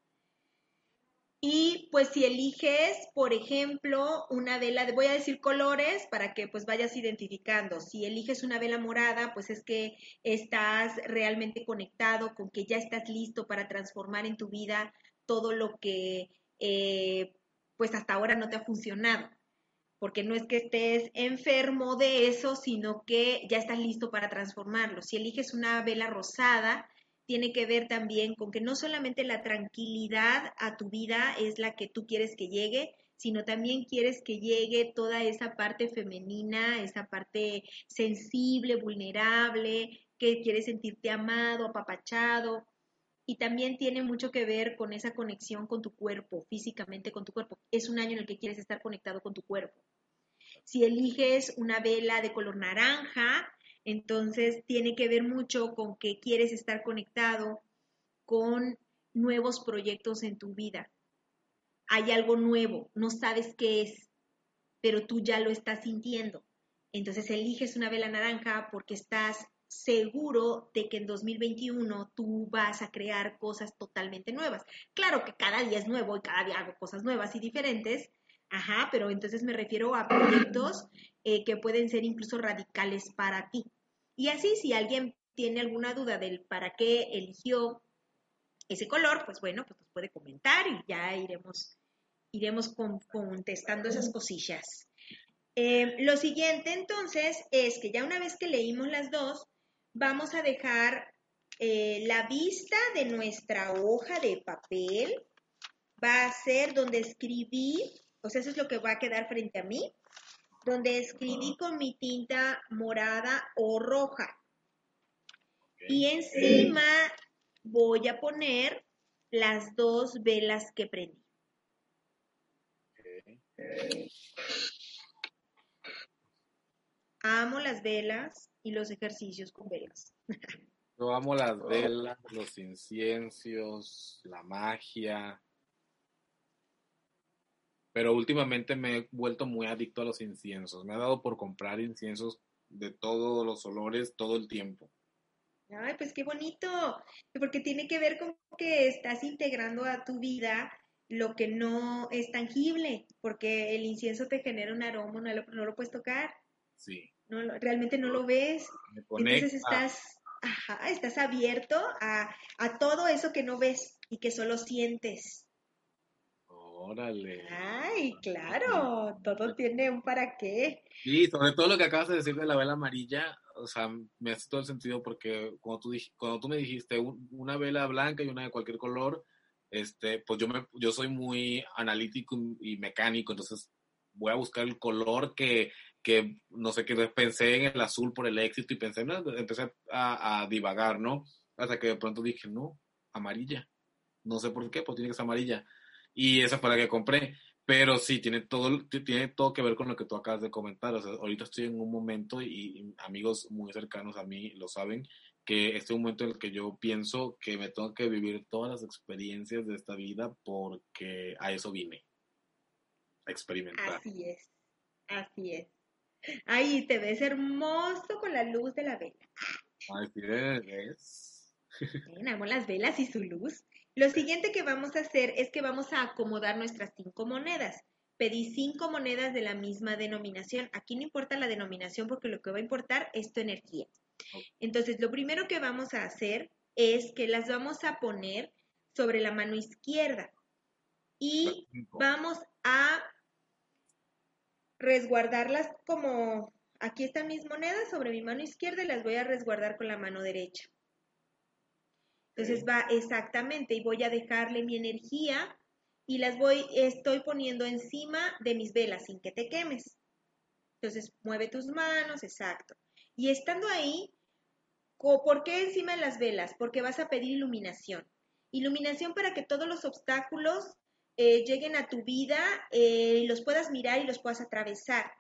Y pues si eliges, por ejemplo, una vela, de, voy a decir colores para que pues vayas identificando. Si eliges una vela morada, pues es que estás realmente conectado con que ya estás listo para transformar en tu vida todo lo que eh, pues hasta ahora no te ha funcionado. Porque no es que estés enfermo de eso, sino que ya estás listo para transformarlo. Si eliges una vela rosada, tiene que ver también con que no solamente la tranquilidad a tu vida es la que tú quieres que llegue, sino también quieres que llegue toda esa parte femenina, esa parte sensible, vulnerable, que quieres sentirte amado, apapachado. Y también tiene mucho que ver con esa conexión con tu cuerpo, físicamente con tu cuerpo. Es un año en el que quieres estar conectado con tu cuerpo. Si eliges una vela de color naranja, entonces tiene que ver mucho con que quieres estar conectado con nuevos proyectos en tu vida. Hay algo nuevo, no sabes qué es, pero tú ya lo estás sintiendo. Entonces eliges una vela naranja porque estás seguro de que en 2021 tú vas a crear cosas totalmente nuevas. Claro que cada día es nuevo y cada día hago cosas nuevas y diferentes, ajá, pero entonces me refiero a proyectos eh, que pueden ser incluso radicales para ti. Y así, si alguien tiene alguna duda del para qué eligió ese color, pues bueno, pues nos puede comentar y ya iremos, iremos contestando esas cosillas. Eh, lo siguiente entonces es que ya una vez que leímos las dos, vamos a dejar eh, la vista de nuestra hoja de papel. Va a ser donde escribí, o sea, eso es lo que va a quedar frente a mí, donde escribí con mi tinta morada o roja. Y encima voy a poner las dos velas que prendí. Amo las velas y los ejercicios con velas. Yo amo las velas, los inciensos, la magia. Pero últimamente me he vuelto muy adicto a los inciensos. Me ha dado por comprar inciensos de todos los olores todo el tiempo. Ay, pues qué bonito, porque tiene que ver con que estás integrando a tu vida lo que no es tangible, porque el incienso te genera un aroma, no lo, no lo puedes tocar. Sí no, realmente no lo ves. Entonces estás, ajá, estás abierto a, todo eso que no ves y que solo sientes. Órale. Ay, claro, todo tiene un para qué. Sí, sobre todo lo que acabas de decir de la vela amarilla, o sea, me hace todo el sentido porque cuando tú, cuando tú me dijiste una vela blanca y una de cualquier color, este, pues yo, me, yo soy muy analítico y mecánico, entonces voy a buscar el color que, que no sé qué, pensé en el azul por el éxito y pensé, no, empecé a, divagar, ¿no? Hasta que de pronto dije, no, amarilla. No sé por qué, pues tiene que ser amarilla. Y esa fue la que compré. Pero sí, tiene todo, tiene todo que ver con lo que tú acabas de comentar. O sea, ahorita estoy en un momento, y, amigos muy cercanos a mí lo saben, que este es un momento en el que yo pienso que me tengo que vivir todas las experiencias de esta vida porque a eso vine. A experimentar. Así es, así es. Ay, te ves hermoso con la luz de la vela. Ay, sí, ves. amo las velas y su luz. Lo siguiente que vamos a hacer es que vamos a acomodar nuestras cinco monedas. Pedí cinco monedas de la misma denominación. Aquí no importa la denominación porque lo que va a importar es tu energía. Entonces, lo primero que vamos a hacer es que las vamos a poner sobre la mano izquierda y vamos a resguardarlas como aquí están mis monedas sobre mi mano izquierda y las voy a resguardar con la mano derecha. Entonces va exactamente y voy a dejarle mi energía y las voy, estoy poniendo encima de mis velas sin que te quemes. Entonces mueve tus manos, exacto. Y estando ahí, ¿por qué encima de las velas? Porque vas a pedir iluminación. Iluminación para que todos los obstáculos eh, lleguen a tu vida eh, y los puedas mirar y los puedas atravesar,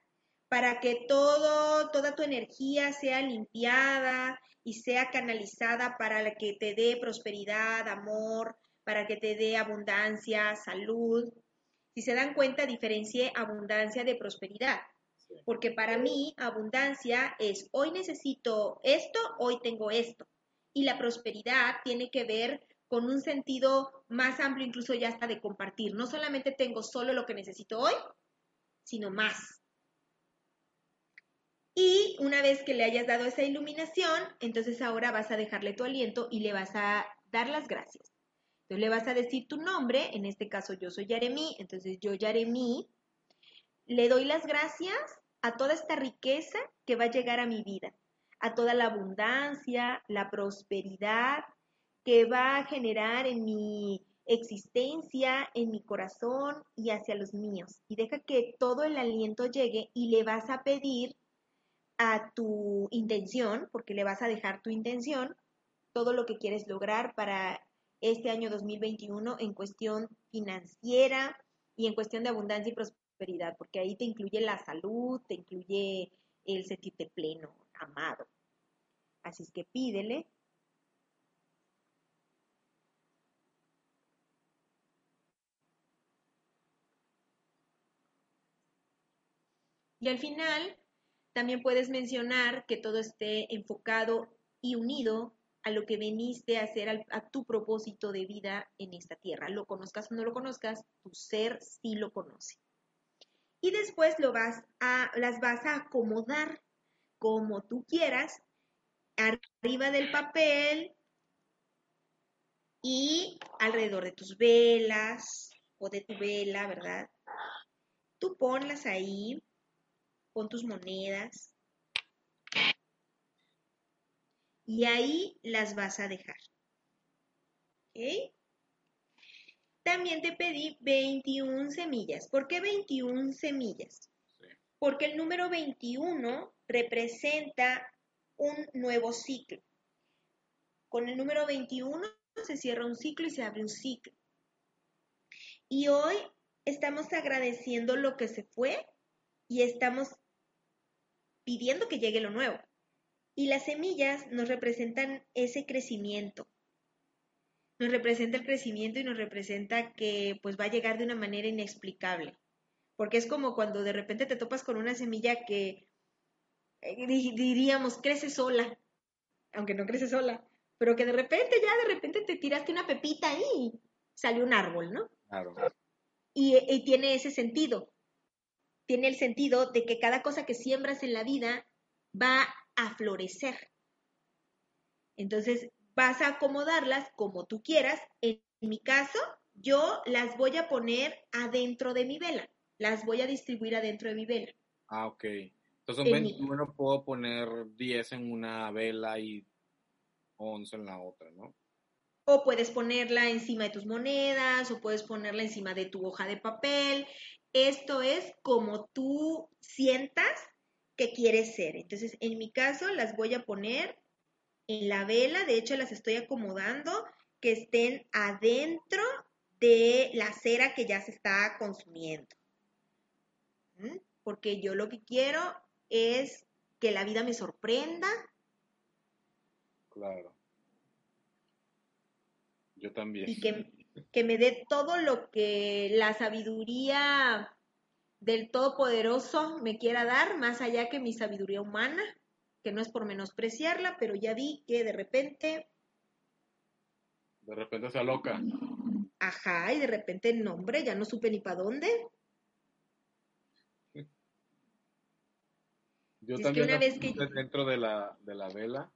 para que todo, toda tu energía sea limpiada y sea canalizada para que te dé prosperidad, amor, para que te dé abundancia, salud. Si se dan cuenta, diferencié abundancia de prosperidad. Porque para mí, abundancia es hoy necesito esto, hoy tengo esto. Y la prosperidad tiene que ver con un sentido más amplio, incluso ya hasta de compartir. No solamente tengo solo lo que necesito hoy, sino más. Y una vez que le hayas dado esa iluminación, entonces ahora vas a dejarle tu aliento y le vas a dar las gracias. Entonces le vas a decir tu nombre, en este caso yo soy Yaremí, entonces yo Yaremí, le doy las gracias a toda esta riqueza que va a llegar a mi vida, a toda la abundancia, la prosperidad que va a generar en mi existencia, en mi corazón y hacia los míos. Y deja que todo el aliento llegue y le vas a pedir a tu intención, porque le vas a dejar tu intención, todo lo que quieres lograr para este año 2021 en cuestión financiera y en cuestión de abundancia y prosperidad, porque ahí te incluye la salud, te incluye el sentirte pleno, amado. Así es que pídele Y al final, también puedes mencionar que todo esté enfocado y unido a lo que veniste a hacer, a tu propósito de vida en esta tierra. Lo conozcas o no lo conozcas, tu ser sí lo conoce. Y después lo vas a, las vas a acomodar como tú quieras, arriba del papel y alrededor de tus velas o de tu vela, ¿verdad? Tú ponlas ahí con tus monedas y ahí las vas a dejar. También te pedí 21 semillas. ¿Por qué 21 semillas? Porque el número 21 representa un nuevo ciclo. Con el número 21 se cierra un ciclo y se abre un ciclo. Y hoy estamos agradeciendo lo que se fue y estamos pidiendo que llegue lo nuevo. Y las semillas nos representan ese crecimiento. Nos representa el crecimiento y nos representa que pues va a llegar de una manera inexplicable. Porque es como cuando de repente te topas con una semilla que eh, diríamos crece sola, aunque no crece sola, pero que de repente ya de repente te tiraste una pepita y salió un árbol, ¿no? Claro. Y, y tiene ese sentido tiene el sentido de que cada cosa que siembras en la vida va a florecer. Entonces, vas a acomodarlas como tú quieras. En mi caso, yo las voy a poner adentro de mi vela. Las voy a distribuir adentro de mi vela. Ah, ok. Entonces, 21 puedo poner 10 en una vela y 11 en la otra, ¿no? O puedes ponerla encima de tus monedas, o puedes ponerla encima de tu hoja de papel. Esto es como tú sientas que quieres ser. Entonces, en mi caso, las voy a poner en la vela. De hecho, las estoy acomodando que estén adentro de la cera que ya se está consumiendo. ¿Mm? Porque yo lo que quiero es que la vida me sorprenda. Claro. Yo también. Y que, que me dé todo lo que la sabiduría del Todopoderoso me quiera dar, más allá que mi sabiduría humana, que no es por menospreciarla, pero ya vi que de repente... De repente se loca. Ajá, y de repente, el nombre, ya no supe ni para dónde. Yo también una vez que... dentro de la, de la vela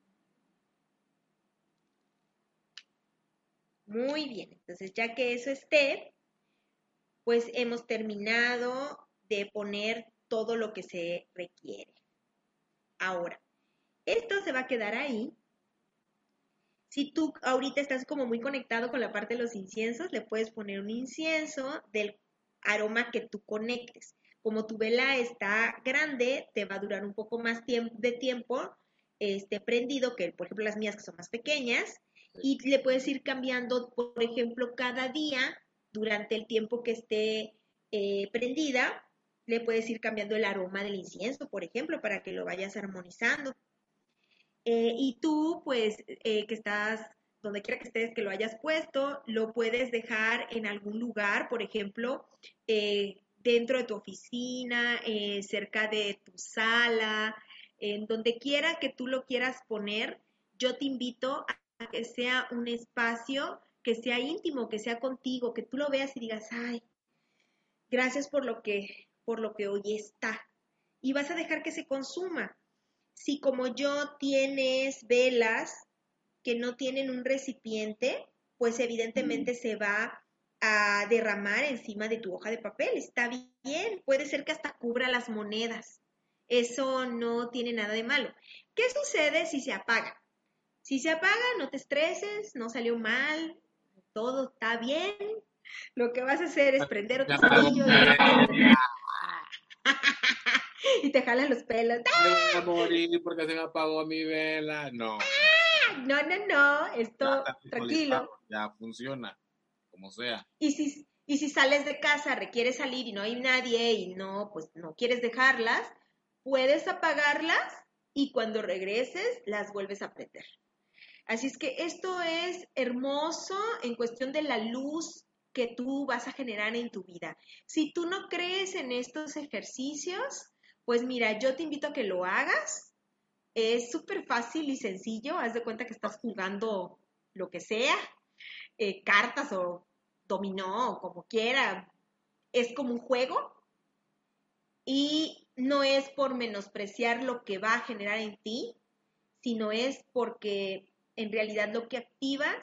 Muy bien, entonces ya que eso esté, pues hemos terminado de poner todo lo que se requiere. Ahora, esto se va a quedar ahí. Si tú ahorita estás como muy conectado con la parte de los inciensos, le puedes poner un incienso del aroma que tú conectes. Como tu vela está grande, te va a durar un poco más de tiempo este, prendido que, por ejemplo, las mías que son más pequeñas y le puedes ir cambiando, por ejemplo, cada día durante el tiempo que esté eh, prendida, le puedes ir cambiando el aroma del incienso, por ejemplo, para que lo vayas armonizando. Eh, y tú, pues, eh, que estás donde quiera que estés, que lo hayas puesto, lo puedes dejar en algún lugar, por ejemplo, dentro de tu oficina, cerca de tu sala, en donde quiera que tú lo quieras poner, yo te invito a que sea un espacio que sea íntimo, que sea contigo, que tú lo veas y digas, ay, gracias por lo que, por lo que hoy está. Y vas a dejar que se consuma. Si como yo tienes velas que no tienen un recipiente, pues evidentemente se va a derramar encima de tu hoja de papel. Está bien, puede ser que hasta cubra las monedas. Eso no tiene nada de malo. ¿Qué sucede si se apaga? Si se apaga, no te estreses, no salió mal, todo está bien. Lo que vas a hacer es prender otro cerillo y, te jalan los pelos. Voy a morir porque se me apagó mi vela. No. No, no, no. Esto, tranquilo. Ya funciona como sea. Y si, y si sales de casa, requieres salir y no hay nadie y no, pues no quieres dejarlas, puedes apagarlas y cuando regreses las vuelves a prender. Así es que esto es hermoso en cuestión de la luz que tú vas a generar en tu vida. Si tú no crees en estos ejercicios, pues mira, yo te invito a que lo hagas. Es súper fácil y sencillo. Haz de cuenta que estás jugando lo que sea, eh, cartas o dominó o como quiera. Es como un juego y no es por menospreciar lo que va a generar en ti, sino es porque en realidad lo que activas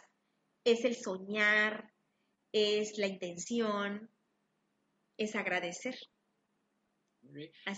es el soñar, es la intención, es agradecer.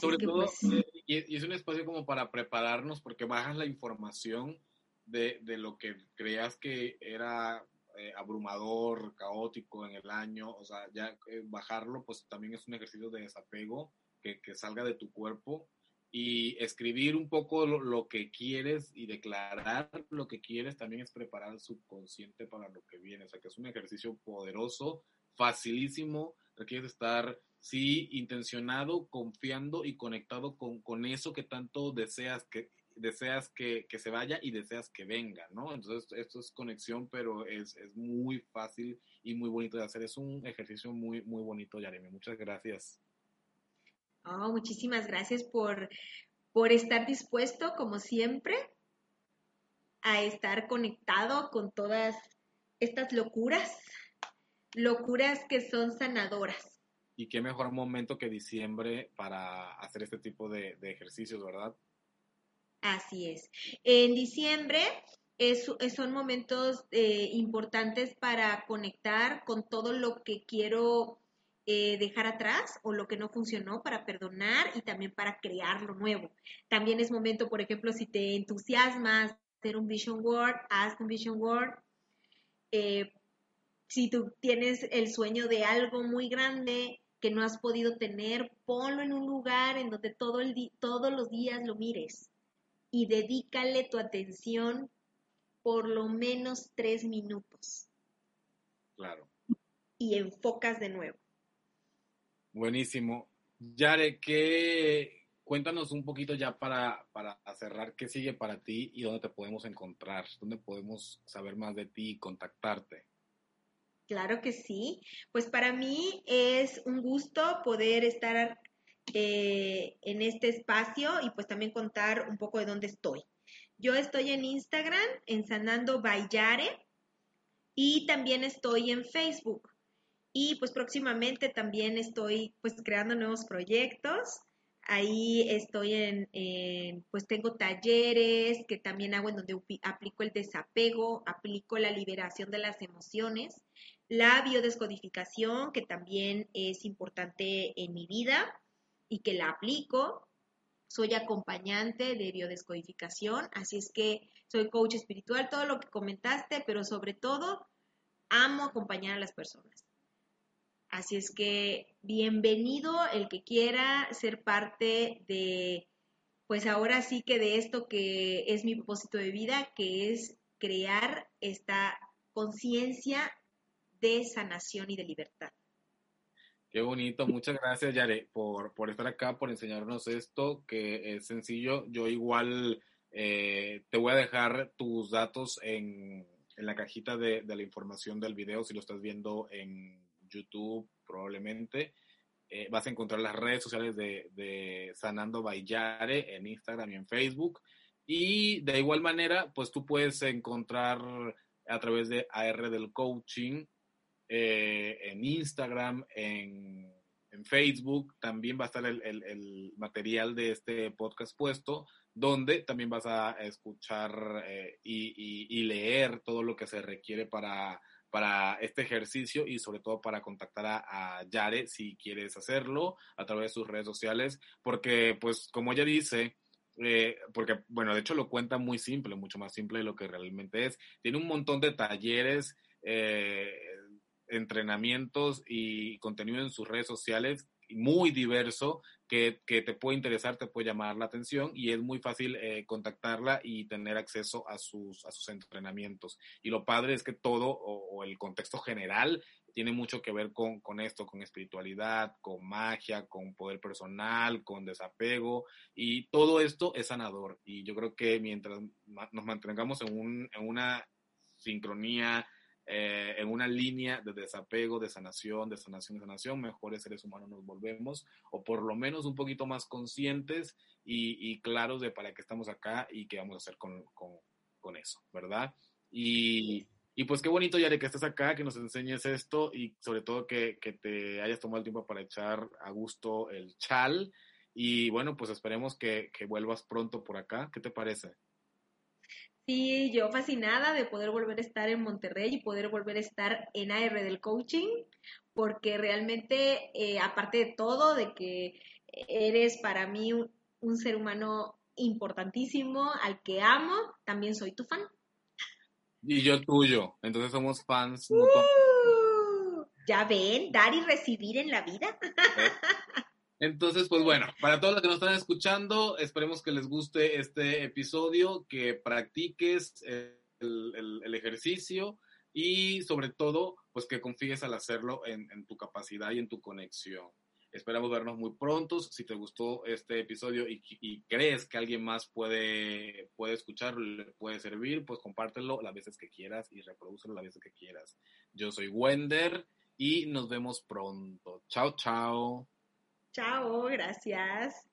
Sobre todo, pues, eh, y, es un espacio como para prepararnos porque bajas la información de, de lo que creas que era eh, abrumador, caótico en el año, o sea, ya eh, bajarlo pues también es un ejercicio de desapego que, que salga de tu cuerpo y escribir un poco lo, que quieres y declarar lo que quieres también es preparar el subconsciente para lo que viene, o sea que es un ejercicio poderoso, facilísimo, requiere estar, sí, intencionado, confiando y conectado con, con eso que tanto deseas que deseas que, se vaya y deseas que venga, ¿no? Entonces, esto es conexión, pero es, muy fácil y muy bonito de hacer. Es un ejercicio muy, muy bonito, Yaremi. Muchas gracias. Oh, muchísimas gracias por, por estar dispuesto, como siempre, a estar conectado con todas estas locuras, locuras que son sanadoras. Y qué mejor momento que diciembre para hacer este tipo de ejercicios, ¿verdad? Así es. En diciembre son momentos eh, importantes para conectar con todo lo que quiero eh, dejar atrás o lo que no funcionó para perdonar y también para crear lo nuevo. También es momento, por ejemplo, si te entusiasmas hacer un vision board, haz un vision board. Eh, si tú tienes el sueño de algo muy grande que no has podido tener, ponlo en un lugar en donde todo el todos los días lo mires y dedícale tu atención por lo menos tres minutos. Claro. Y enfocas de nuevo. Buenísimo. Yare, ¿qué, cuéntanos un poquito ya para, para cerrar, ¿qué sigue para ti y dónde te podemos encontrar? ¿Dónde podemos saber más de ti y contactarte? Claro que sí. Pues para mí es un gusto poder estar eh, en este espacio y pues también contar un poco de dónde estoy. Yo estoy en Instagram, en Sanando Bayare, y también estoy en Facebook. Y pues próximamente también estoy pues creando nuevos proyectos. Ahí estoy en, pues tengo talleres que también hago en donde aplico el desapego, aplico la liberación de las emociones, la biodescodificación, que también es importante en mi vida y que la aplico. Soy acompañante de biodescodificación, así es que soy coach espiritual, todo lo que comentaste, pero sobre todo amo acompañar a las personas. Así es que bienvenido el que quiera ser parte de, pues ahora sí que de esto que es mi propósito de vida, que es crear esta conciencia de sanación y de libertad. Qué bonito, muchas gracias Yare por, por estar acá, por enseñarnos esto, que es sencillo. Yo igual eh, te voy a dejar tus datos en, en la cajita de, de, la información del video, si lo estás viendo en YouTube probablemente. Eh, vas a encontrar las redes sociales de, de Sanando Bayare en Instagram y en Facebook. Y de igual manera, pues tú puedes encontrar a través de AR del Coaching eh, en Instagram, en, Facebook. También va a estar el, material de este podcast puesto, donde también vas a escuchar eh, y, leer todo lo que se requiere para para este ejercicio y sobre todo para contactar a, Yare si quieres hacerlo a través de sus redes sociales, porque pues como ella dice, eh, porque bueno, de hecho lo cuenta muy simple, mucho más simple de lo que realmente es. Tiene un montón de talleres, eh, entrenamientos y contenido en sus redes sociales muy diverso que, te puede interesar, te puede llamar la atención y es muy fácil eh, contactarla y tener acceso a sus, a sus entrenamientos. Y lo padre es que todo o, el contexto general tiene mucho que ver con, con, esto, con espiritualidad, con magia, con poder personal, con desapego y todo esto es sanador. Y yo creo que mientras nos mantengamos en, un, en una sincronía, eh, en una línea de desapego, de sanación, de sanación, de sanación, mejores seres humanos nos volvemos, o por lo menos un poquito más conscientes y, claros de para qué estamos acá y qué vamos a hacer con, con, eso, ¿verdad? Y, y, pues qué bonito, Yare, que estés acá, que nos enseñes esto y sobre todo que, que te hayas tomado el tiempo para echar a gusto el chal. Y bueno, pues esperemos que, que vuelvas pronto por acá. ¿Qué te parece? Sí, yo fascinada de poder volver a estar en Monterrey y poder volver a estar en AR del coaching, porque realmente, eh, aparte de todo, de que eres para mí un, ser humano importantísimo, al que amo, también soy tu fan. Y yo tuyo, entonces somos fans. Uh, ya ven, dar y recibir en la vida. Entonces, pues bueno, para todos los que nos están escuchando, esperemos que les guste este episodio, que practiques el, ejercicio y sobre todo, pues que confíes al hacerlo en, tu capacidad y en tu conexión. Esperamos vernos muy pronto. Si te gustó este episodio y, crees que alguien más puede, puede escucharlo, le puede servir, pues compártelo las veces que quieras y reproducelo las veces que quieras. Yo soy Wender y nos vemos pronto. Chao, chao. Chao, gracias.